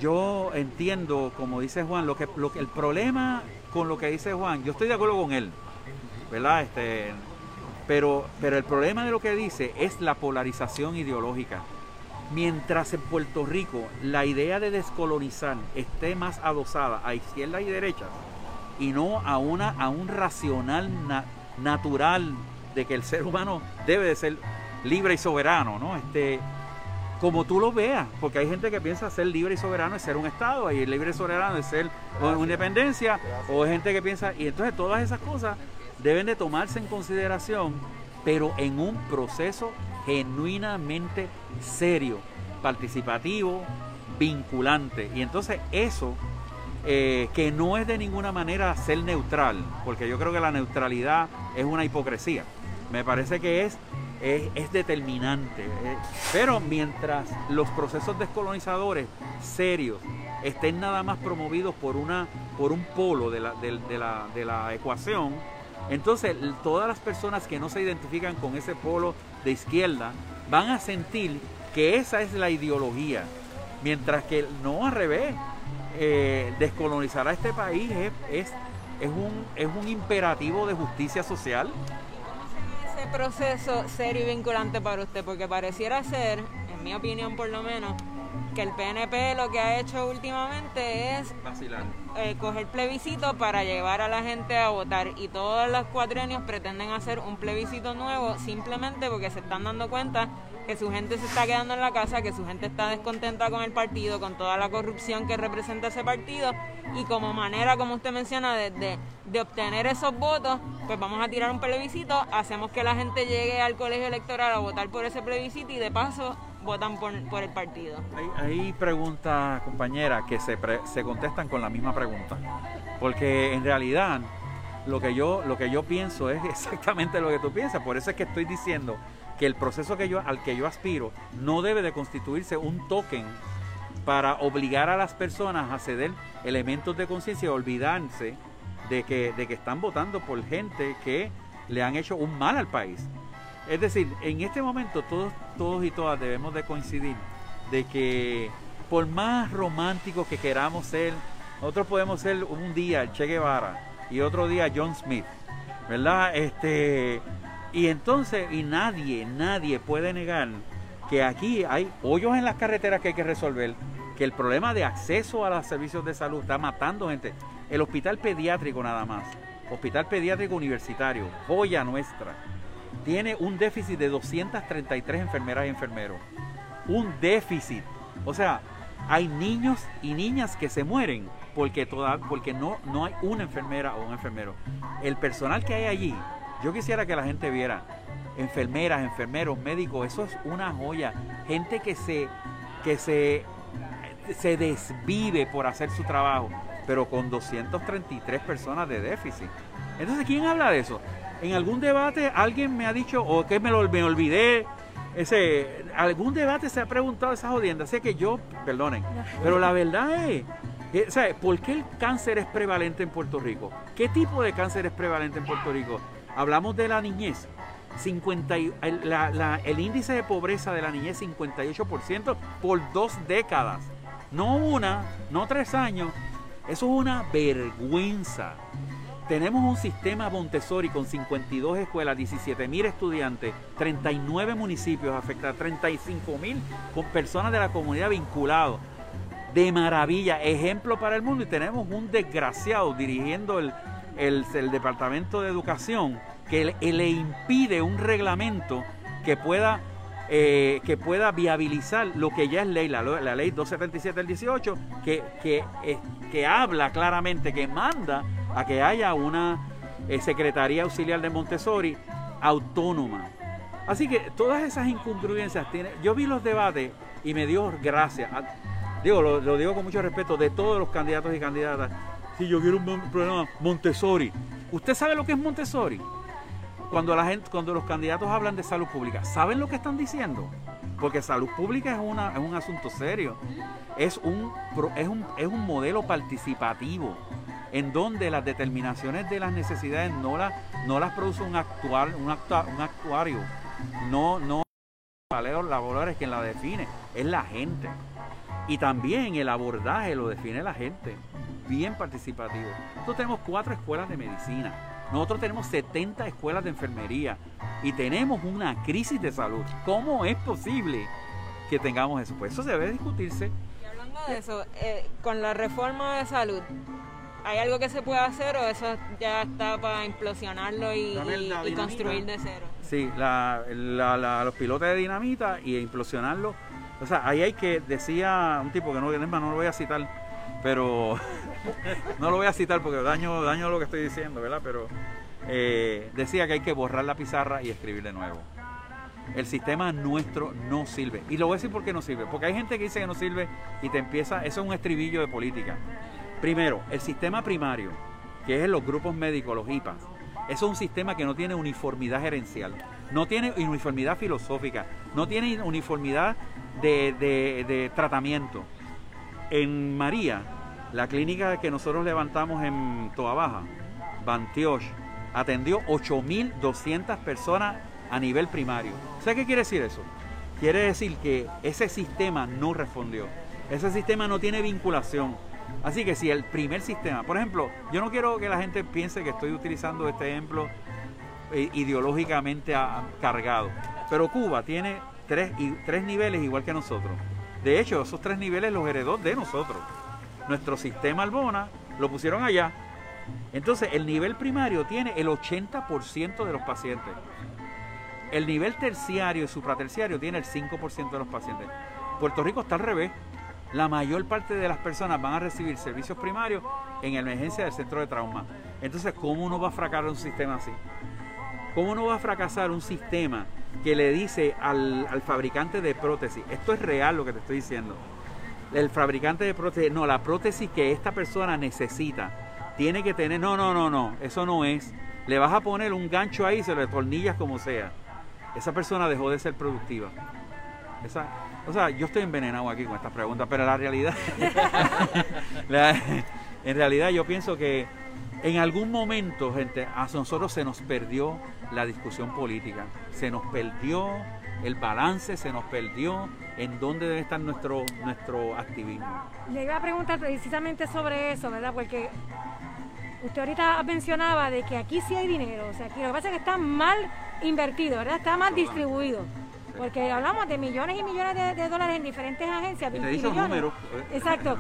Yo entiendo, como dice Juan, lo que, lo que el problema con lo que dice Juan, yo estoy de acuerdo con él, ¿verdad? Este, pero, pero el problema de lo que dice es la polarización ideológica. Mientras en Puerto Rico la idea de descolonizar esté más adosada a izquierda y derecha y no a, una, a un racional na- natural de que el ser humano debe de ser libre y soberano, ¿no? Este, como tú lo veas, porque hay gente que piensa ser libre y soberano es ser un Estado, y libre y soberano es ser una independencia, o hay gente que piensa, y entonces todas esas cosas deben de tomarse en consideración, pero en un proceso genuinamente serio, participativo, vinculante. Y entonces eso, eh, que no es de ninguna manera ser neutral, porque yo creo que la neutralidad es una hipocresía. Me parece que es, es, determinante. eh. Pero mientras los procesos descolonizadores serios estén nada más promovidos por, una, por un polo de la, de la- de la ecuación, entonces todas las personas que no se identifican con ese polo de izquierda van a sentir que esa es la ideología, mientras que no al revés, eh, descolonizar a este país es, es, es un, es un imperativo de justicia social. Ese proceso serio y vinculante para usted, porque pareciera ser, en mi opinión por lo menos, que el PNP lo que ha hecho últimamente es eh, coger plebiscito para llevar a la gente a votar. Y todos los cuatrenios pretenden hacer un plebiscito nuevo simplemente porque se están dando cuenta que su gente se está quedando en la casa, que su gente está descontenta con el partido, con toda la corrupción que representa ese partido. Y como manera, como usted menciona, de, de- de obtener esos votos, pues vamos a tirar un plebiscito, hacemos que la gente llegue al colegio electoral a votar por ese plebiscito y de paso votan por, por el partido. Hay, hay preguntas, compañeras, que se, pre- se contestan con la misma pregunta. Porque en realidad lo que, yo, lo que yo pienso es [laughs] exactamente lo que tú piensas. Por eso es que estoy diciendo que el proceso que yo, al que yo aspiro no debe de constituirse un token para obligar a las personas a ceder elementos de conciencia y olvidarse de que, de que están votando por gente que le han hecho un mal al país. Es decir, en este momento todos, todos y todas debemos de coincidir de que por más románticos que queramos ser, nosotros podemos ser un día Che Guevara y otro día John Smith, ¿verdad? Este, y entonces, y nadie, nadie puede negar que aquí hay hoyos en las carreteras que hay que resolver, que el problema de acceso a los servicios de salud está matando gente. El hospital pediátrico nada más, hospital pediátrico universitario, joya nuestra, tiene un déficit de 233 enfermeras y enfermeros. Un déficit. O sea, hay niños y niñas que se mueren porque, toda, porque no, no hay una enfermera o un enfermero. El personal que hay allí, yo quisiera que la gente viera, enfermeras, enfermeros, médicos, eso es una joya. Gente que se, que se, se desvive por hacer su trabajo, pero con 233 personas de déficit. Entonces, ¿quién habla de eso? En algún debate alguien me ha dicho, o que me lo me olvidé, ese, algún debate se ha preguntado esa jodienda. Sé que yo, perdonen, pero la verdad es, sea, ¿por qué el cáncer es prevalente en Puerto Rico? ¿Qué tipo de cáncer es prevalente en Puerto Rico? Hablamos de la niñez. 50 y- el, la- la- el índice de pobreza de la niñez 58% por dos décadas. No una, no tres años. Eso es una vergüenza. Tenemos un sistema Montessori con 52 escuelas, 17 mil estudiantes, 39 municipios afectados, 35 mil personas de la comunidad vinculados. De maravilla, ejemplo para el mundo. Y tenemos un desgraciado dirigiendo el, el- Departamento de Educación que le, impide un reglamento que pueda eh, que pueda viabilizar lo que ya es ley, la, la ley 277 del 18, que, que, eh, que habla claramente, que manda a que haya una eh, Secretaría Auxiliar de Montessori autónoma. Así que todas esas incongruencias tiene. Yo vi los debates y me dio gracias. a- digo, lo, digo con mucho respeto de todos los candidatos y candidatas. Si yo quiero un programa Montessori. ¿Usted sabe lo que es Montessori? Cuando la gente, cuando los candidatos hablan de salud pública, ¿saben lo que están diciendo? Porque salud pública es, una, es un asunto serio. Es un, es, un, es un modelo participativo en donde las determinaciones de las necesidades no las, no las produce un, actual, un, actua- un actuario. No, no valores laborales quien la define, es la gente. Y también el abordaje lo define la gente, bien participativo. Nosotros tenemos cuatro escuelas de medicina, nosotros tenemos 70 escuelas de enfermería y tenemos una crisis de salud. ¿Cómo es posible que tengamos eso? Pues eso debe discutirse. Y hablando de eso, eh, con la reforma de salud, ¿hay algo que se puede hacer o eso ya está para implosionarlo y, construir de cero? Sí, la- la- la- los pilotes de dinamita y implosionarlo. O sea, ahí hay que, decía un tipo que no, no lo voy a citar, pero [laughs] no lo voy a citar porque daño, daño lo que estoy diciendo, ¿verdad? Pero eh, decía que hay que borrar la pizarra y escribir de nuevo. El sistema nuestro no sirve. Y lo voy a decir por qué no sirve. Porque hay gente que dice que no sirve y te empieza, eso es un estribillo de política. Primero, el sistema primario, que es los grupos médicos, los IPAs, es un sistema que no tiene uniformidad gerencial, no tiene uniformidad filosófica, no tiene uniformidad de, de- de tratamiento. En María, la clínica que nosotros levantamos en Toa Baja, Bantioch, atendió 8.200 personas a nivel primario. ¿Sabe qué quiere decir eso? Quiere decir que ese sistema no respondió. Ese sistema no tiene vinculación. Así que si el primer sistema, por ejemplo, yo no quiero que la gente piense que estoy utilizando este ejemplo eh, ideológicamente cargado, pero Cuba tiene tres, tres niveles igual que nosotros. De hecho, esos tres niveles los heredó de nosotros. Nuestro sistema Albona lo pusieron allá. Entonces, el nivel primario tiene el 80% de los pacientes. El nivel terciario y supraterciario tiene el 5% de los pacientes. Puerto Rico está al revés. La mayor parte de las personas van a recibir servicios primarios en emergencia del centro de trauma. Entonces, ¿cómo uno va a fracasar un sistema así? ¿Cómo no va a fracasar un sistema que le dice al, al fabricante de prótesis, esto es real lo que te estoy diciendo, el fabricante de prótesis, no, la prótesis que esta persona necesita, tiene que tener, no, no, no, no, eso no es, le vas a poner un gancho ahí, se lo tornillas como sea. Esa persona dejó de ser productiva. Esa, o sea, yo estoy envenenado aquí con estas preguntas, pero la realidad, [laughs] la- en realidad yo pienso que en algún momento, gente, a nosotros se nos perdió la discusión política, se nos perdió el balance, se nos perdió en dónde debe estar nuestro, nuestro activismo. Le iba a preguntar precisamente sobre eso, ¿verdad? Porque usted ahorita mencionaba de que aquí sí hay dinero, o sea, aquí lo que pasa es que está mal invertido, ¿verdad? Está mal distribuido. Porque hablamos de millones y millones de, de dólares en diferentes agencias. Y te 20 dice un millones. número. Exacto. Ok.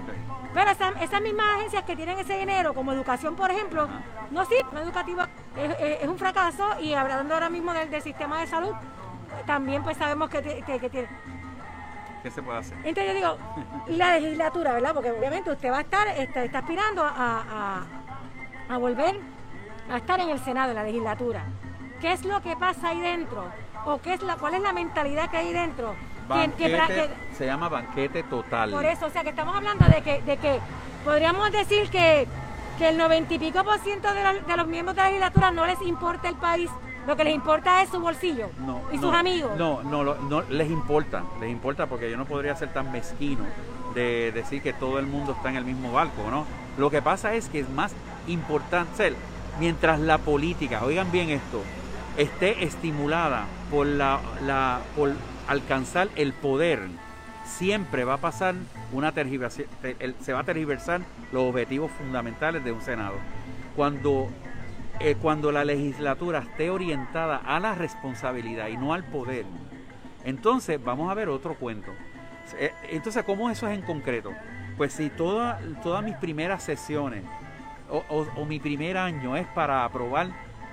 Pero esas, esas mismas agencias que tienen ese dinero, como educación, por ejemplo, no sí, no educativa es, un fracaso y hablando ahora mismo del, del sistema de salud, también pues sabemos que, que- que tiene. ¿Qué se puede hacer? Entonces yo digo, y la legislatura, ¿verdad? Porque obviamente usted va a estar, está, está aspirando a, a- a volver a estar en el Senado, en la legislatura. ¿Qué es lo que pasa ahí dentro? ¿O qué es la, cuál es la mentalidad que hay dentro? Que- que pra- Banquete, que- se llama banquete total. por eso, o sea, que estamos hablando de que, de que podríamos decir que, que el noventa y pico por ciento de los, de los miembros de la legislatura no les importa el país, lo que les importa es su bolsillo No, y no, sus amigos. No, no, no, les importa, les importa porque yo no podría ser tan mezquino de decir que todo el mundo está en el mismo barco, ¿no? Lo que pasa es que es más importante, o sea, mientras la política, oigan bien esto, esté estimulada por la, la- por alcanzar el poder, siempre va a pasar una tergiversación, se va a tergiversar los objetivos fundamentales de un Senado. Cuando eh, cuando la legislatura esté orientada a la responsabilidad y no al poder, entonces vamos a ver otro cuento. Eh, Entonces, ¿cómo eso es en concreto? Pues si toda- todas mis primeras sesiones o, mi primer año es para aprobar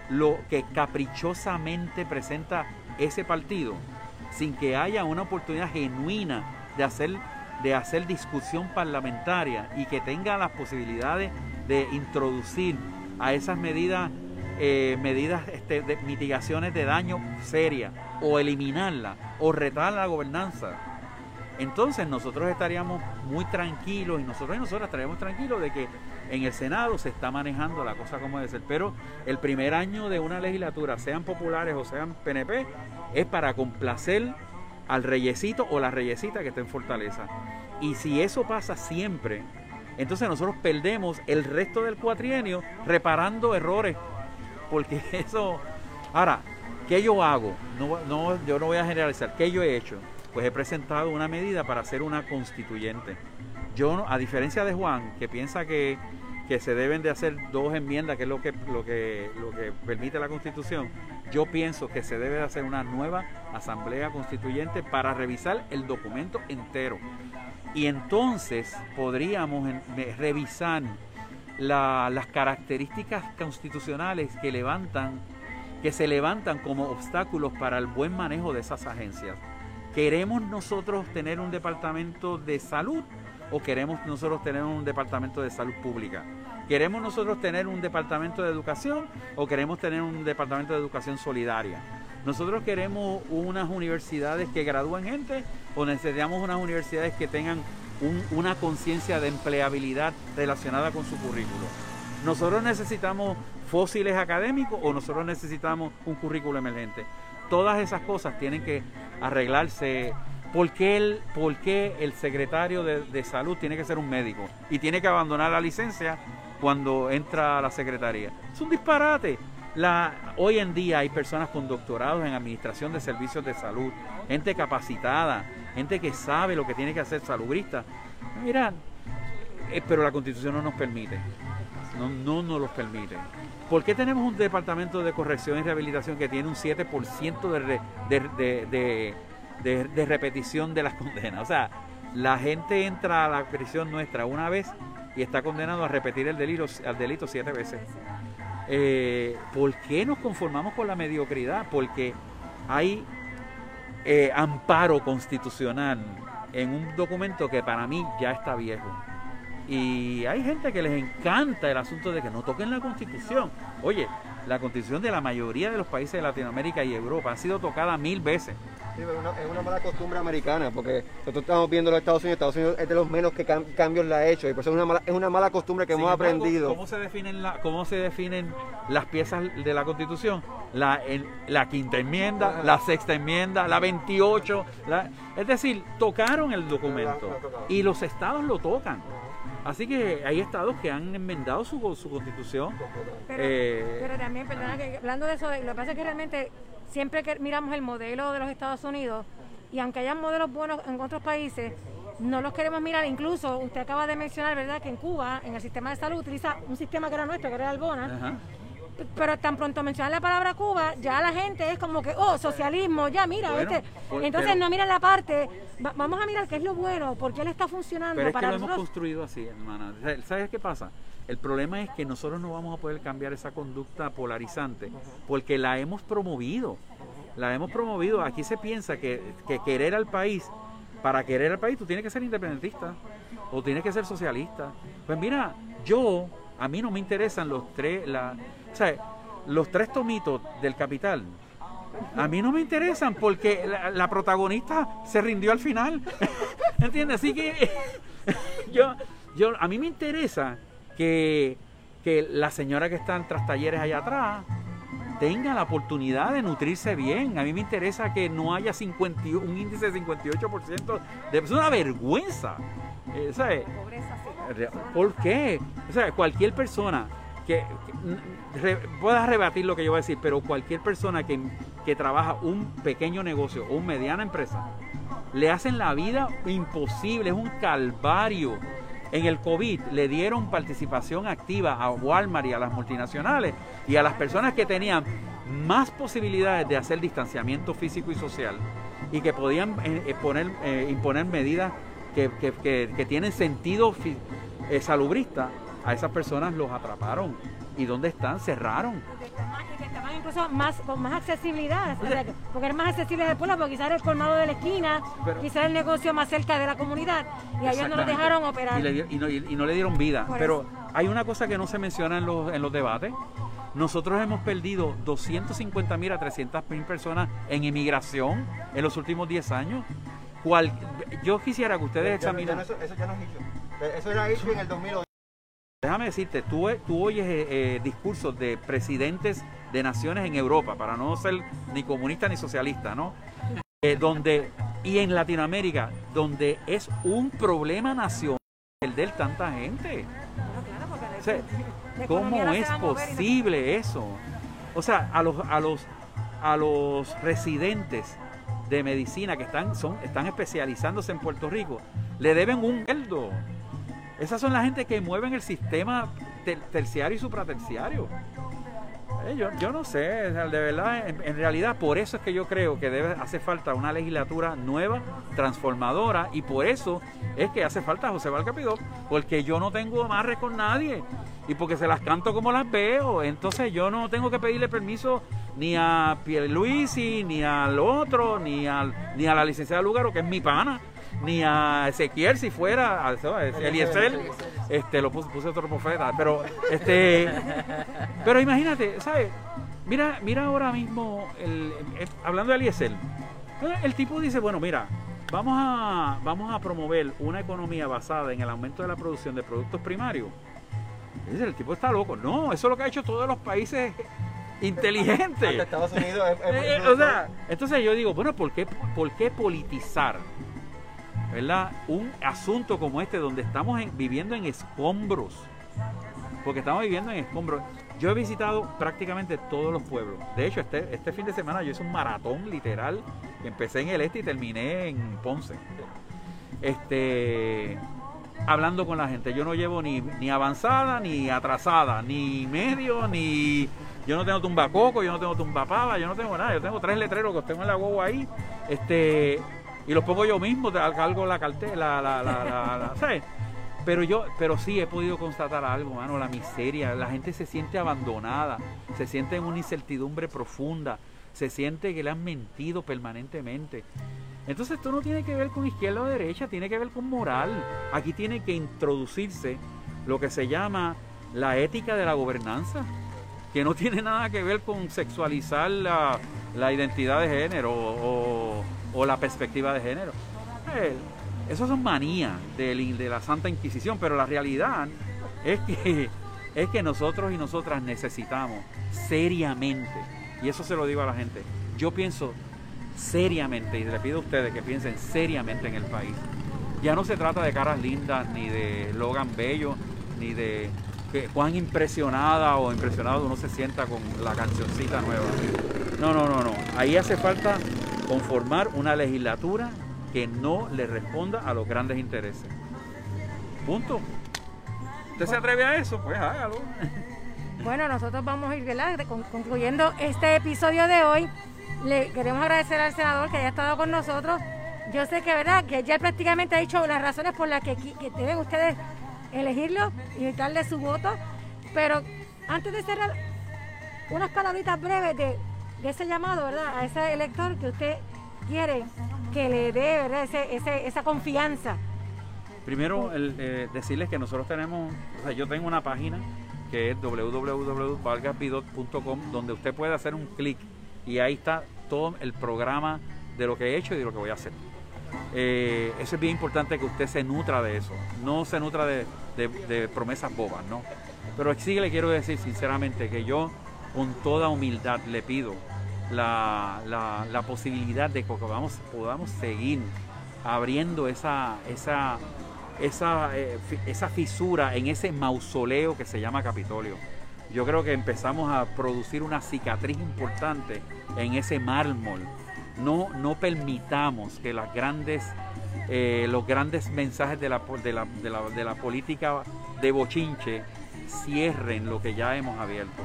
lo que caprichosamente presenta ese partido, sin que haya una oportunidad genuina de hacer, de hacer discusión parlamentaria y que tenga las posibilidades de introducir a esas medidas, eh, medidas este, de mitigaciones de daño serias o eliminarla o retar la gobernanza entonces nosotros estaríamos muy tranquilos y nosotros y nosotras estaríamos tranquilos de que en el Senado se está manejando la cosa como debe ser. Pero el primer año de una legislatura, sean populares o sean PNP, es para complacer al reyesito o la reyesita que está en Fortaleza. Y si eso pasa siempre, entonces nosotros perdemos el resto del cuatrienio reparando errores. Porque [laughs] eso... Ahora, ¿qué yo hago? No, no, yo no voy a generalizar. ¿Qué yo he hecho? Pues he presentado una medida para hacer una constituyente. Yo, a diferencia de Juan, que piensa que, se deben de hacer dos enmiendas, que es lo que, lo, que, lo que permite la Constitución, yo pienso que se debe de hacer una nueva asamblea constituyente para revisar el documento entero. Y entonces podríamos revisar las características constitucionales que levantan, que se levantan como obstáculos para el buen manejo de esas agencias. ¿Queremos nosotros tener un departamento de salud o queremos nosotros tener un departamento de salud pública? ¿Queremos nosotros tener un departamento de educación o queremos tener un departamento de educación solidaria? ¿Nosotros queremos unas universidades que gradúen gente o necesitamos unas universidades que tengan una conciencia de empleabilidad relacionada con su currículo? ¿Nosotros necesitamos fósiles académicos o nosotros necesitamos un currículo emergente? Todas esas cosas tienen que arreglarse. ¿Por qué el, por el secretario de, salud tiene que ser un médico y tiene que abandonar la licencia cuando entra a la secretaría? Es un disparate. La, hoy en día hay personas con doctorados en administración de servicios de salud, gente capacitada, gente que sabe lo que tiene que hacer salubrista. Mira, eh, pero la constitución no nos permite. No, no nos los permite. ¿Por qué tenemos un departamento de corrección y rehabilitación que tiene un 7% de, de, repetición de las [laughs] condenas? O sea, la gente entra a la prisión nuestra una vez y está condenado a repetir el delito, al delito siete veces. Eh, ¿Por qué nos conformamos con la mediocridad? Porque hay eh, amparo constitucional en un documento que para mí ya está viejo. Y hay gente que les encanta el asunto de que no toquen la constitución. Oye, la constitución de la mayoría de los países de Latinoamérica y Europa ha sido tocada mil veces. Sí, pero es una mala costumbre americana, porque nosotros estamos viendo los Estados Unidos, Estados Unidos es de los menos que cambios la ha hecho, y por eso es una mala, es una mala costumbre que hemos aprendido. ¿cómo se, definen la, ¿Cómo se definen las piezas de la Constitución? La, la quinta enmienda, la sexta enmienda, la 28, es decir, tocaron el documento, y los estados lo tocan. Así que hay estados que han enmendado su, su constitución. Pero, eh, también, perdona, que hablando de eso, lo que pasa es que realmente siempre que miramos el modelo de los Estados Unidos, y aunque hayan modelos buenos en otros países, no los queremos mirar. Incluso usted acaba de mencionar, ¿verdad?, que en Cuba, en el sistema de salud, utiliza un sistema que era nuestro, que era el Albona pero tan pronto mencionan la palabra Cuba, ya la gente es como que, oh, socialismo, ya mira, pues, entonces no miran la parte, vamos a mirar qué es lo bueno, por qué él está funcionando. Pero es que lo hemos construido así, hermana. ¿Sabes qué pasa? El problema es que nosotros no vamos a poder cambiar esa conducta polarizante, porque la hemos promovido, la hemos promovido. Aquí se piensa que, que querer al país, para querer al país tú tienes que ser independentista o tienes que ser socialista. Pues mira, yo, a mí no me interesan los tres, la, o sea, los tres tomitos del Capital, a mí no me interesan porque la, protagonista se rindió al final. [laughs] ¿Entiendes? Así que [laughs] yo, yo, a mí me interesa que, que la señora que está en tras talleres allá atrás tenga la oportunidad de nutrirse bien. A mí me interesa que no haya 50, un índice de 58%. De, es una vergüenza. Eh, ¿sabes? ¿Por qué? O sea, cualquier persona que, pueda rebatir lo que yo voy a decir, pero cualquier persona que, que trabaja un pequeño negocio o una mediana empresa, le hacen la vida imposible, es un calvario. En el COVID le dieron participación activa a Walmart y a las multinacionales y a las personas que tenían más posibilidades de hacer distanciamiento físico y social y que podían eh, eh, poner, eh, imponer medidas que, que, tienen sentido salubrista, a esas personas los atraparon. ¿Y dónde están? Cerraron. Y que estaban incluso más con más accesibilidad, o sea, que- porque es más accesible del pueblo, porque quizás era el colmado de la esquina, Pero- quizás el negocio más cerca de la comunidad, y a ellos no los dejaron operar. Y, le di- y no, y- y no le dieron vida. Por Pero eso. hay una cosa que no se menciona en los, en los debates. Nosotros hemos perdido 250 mil a 300 mil personas en inmigración en los últimos 10 años. Cual- yo quisiera que ustedes eso, eso ya no es hecho. Eso era hecho en el 2008. Déjame decirte, tú, tú oyes eh, eh, discursos de presidentes de naciones en Europa, para no ser ni comunista ni socialista, ¿no? Eh, donde, y en Latinoamérica, donde es un problema nacional el de tanta gente. O sea, ¿Cómo es posible eso? O sea, a los, a los, a los residentes de medicina que están, son, están especializándose en Puerto Rico, le deben un sueldo. Esas son la gente que mueven el sistema ter- terciario y supraterciario. Eh, yo, yo no sé, de verdad, en, en realidad por eso es que yo creo que debe hace falta una legislatura nueva, transformadora, y por eso es que hace falta José Valcapidó, porque yo no tengo amarres con nadie, y porque se las canto como las veo, entonces yo no tengo que pedirle permiso ni a Pierluisi, ni al otro, ni, al, ni a la licenciada Lugaro, que es mi pana, ni a Ezequiel si fuera, a Eliezer, este, lo puse, puse otro profeta, pero este, pero imagínate, ¿sabes? Mira, mira ahora mismo, el, el- hablando de Eliezer, el tipo dice, bueno, mira, vamos a, vamos a promover una economía basada en el aumento de la producción de productos primarios. Dice, el tipo está loco. No, eso es lo que ha hecho todos los países inteligentes. [laughs] Estados Unidos es- es- Eh, eh, o sea, entonces yo digo, bueno, ¿por qué, por qué politizar? Un asunto como este donde estamos en- viviendo en escombros. Porque estamos viviendo en escombros. Yo he visitado prácticamente todos los pueblos. De hecho, este, este fin de semana yo hice un maratón literal. Empecé en el este y terminé en Ponce. Este hablando con la gente. Yo no llevo ni, avanzada, ni atrasada, ni medio, ni. Yo no tengo tumbacoco, yo no tengo tumbapava, yo no tengo nada. Yo tengo tres letreros que tengo en la guagua ahí. Este. Y los pongo yo mismo, te algo la cartera, la, la, la- la- ¿sabes? Pero yo, pero sí he podido constatar algo, mano, la miseria. La gente se siente abandonada, se siente en una incertidumbre profunda, se siente que le han mentido permanentemente. Entonces esto no tiene que ver con izquierda o derecha, tiene que ver con moral. Aquí tiene que introducirse lo que se llama la ética de la gobernanza, que no tiene nada que ver con sexualizar la, la identidad de género o, o la perspectiva de género. Eh, eso son manías del- de, la Santa Inquisición, pero la realidad es que, [laughs] es que nosotros y nosotras necesitamos seriamente, y eso se lo digo a la gente, yo pienso seriamente, y le pido a ustedes que piensen seriamente en el país. Ya no se trata de caras lindas, ni de Logan Bello, ni de que cuán impresionada o impresionado uno se sienta con la cancioncita nueva. No, no, no, no. Ahí hace falta conformar una legislatura que no le responda a los grandes intereses. Punto. ¿Usted se atreve a eso? Pues hágalo. Bueno, nosotros vamos a ir ¿verdad? Con- concluyendo este episodio de hoy. Le queremos agradecer al senador que haya estado con nosotros. Yo sé que verdad que ya prácticamente ha dicho las razones por las que, que deben ustedes elegirlo y darle su voto. Pero antes de cerrar, unas palabritas breves de, de ese llamado, ¿verdad? A ese elector que usted quiere que le dé, ¿verdad? Ese, ese- esa confianza. Primero, eh, decirles que nosotros tenemos, o sea, yo tengo una página que es www.valgaspidot.com donde usted puede hacer un clic y ahí está todo el programa de lo que he hecho y de lo que voy a hacer. Eh, eso es bien importante que usted se nutra de eso, no se nutra de, promesas bobas, ¿no? Pero sí le quiero decir sinceramente que yo con toda humildad le pido la, posibilidad de que podamos, seguir abriendo esa, esa, esa, eh, esa fisura en ese mausoleo que se llama Capitolio. Yo creo que empezamos a producir una cicatriz importante en ese mármol. No, no permitamos que las grandes, eh, los grandes mensajes de la, de, la, de, la, de la política de bochinche cierren lo que ya hemos abierto.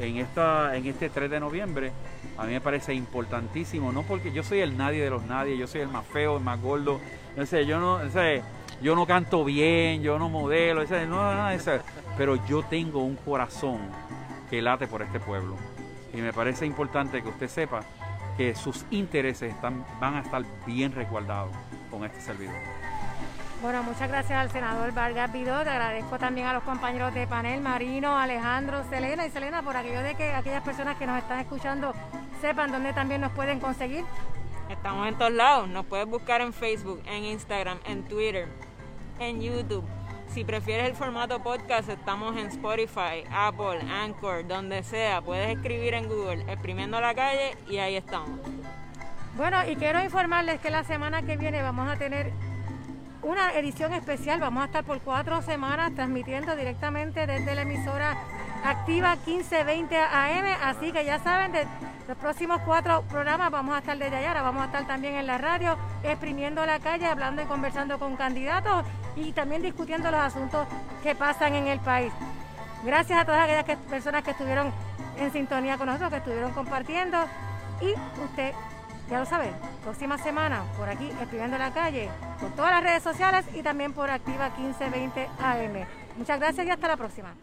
En, esta, en este 3 de noviembre a mí me parece importantísimo, no porque yo soy el nadie de los nadie, yo soy el más feo, el más gordo, no sé, yo no, no sé, yo no canto bien, yo no modelo, no, de eso, pero yo tengo un corazón que late por este pueblo. y me parece importante que usted sepa que sus intereses están, van a estar bien resguardados con este servidor. Bueno, muchas gracias al senador Vargas Vidó. Te agradezco también a los compañeros de panel, Marino, Alejandro, Selena y Selena, por aquello de que aquellas personas que nos están escuchando sepan dónde también nos pueden conseguir. Estamos en todos lados. Nos puedes buscar en Facebook, en Instagram, en Twitter, en YouTube. Si prefieres el formato podcast, estamos en Spotify, Apple, Anchor, donde sea. Puedes escribir en Google, exprimiendo la calle y ahí estamos. Bueno, y quiero informarles que la semana que viene vamos a tener una edición especial. Vamos a estar por cuatro semanas transmitiendo directamente desde la emisora activa 1520 AM. Así que ya saben, de los próximos cuatro programas vamos a estar desde allá. Vamos a estar también en la radio, exprimiendo la calle, hablando y conversando con candidatos y también discutiendo los asuntos que pasan en el país. Gracias a todas aquellas personas que estuvieron en sintonía con nosotros, que estuvieron compartiendo. Y usted ya lo saben, próxima semana por aquí escribiendo la calle, por todas las redes sociales y también por Activa 1520 AM. Muchas gracias y hasta la próxima.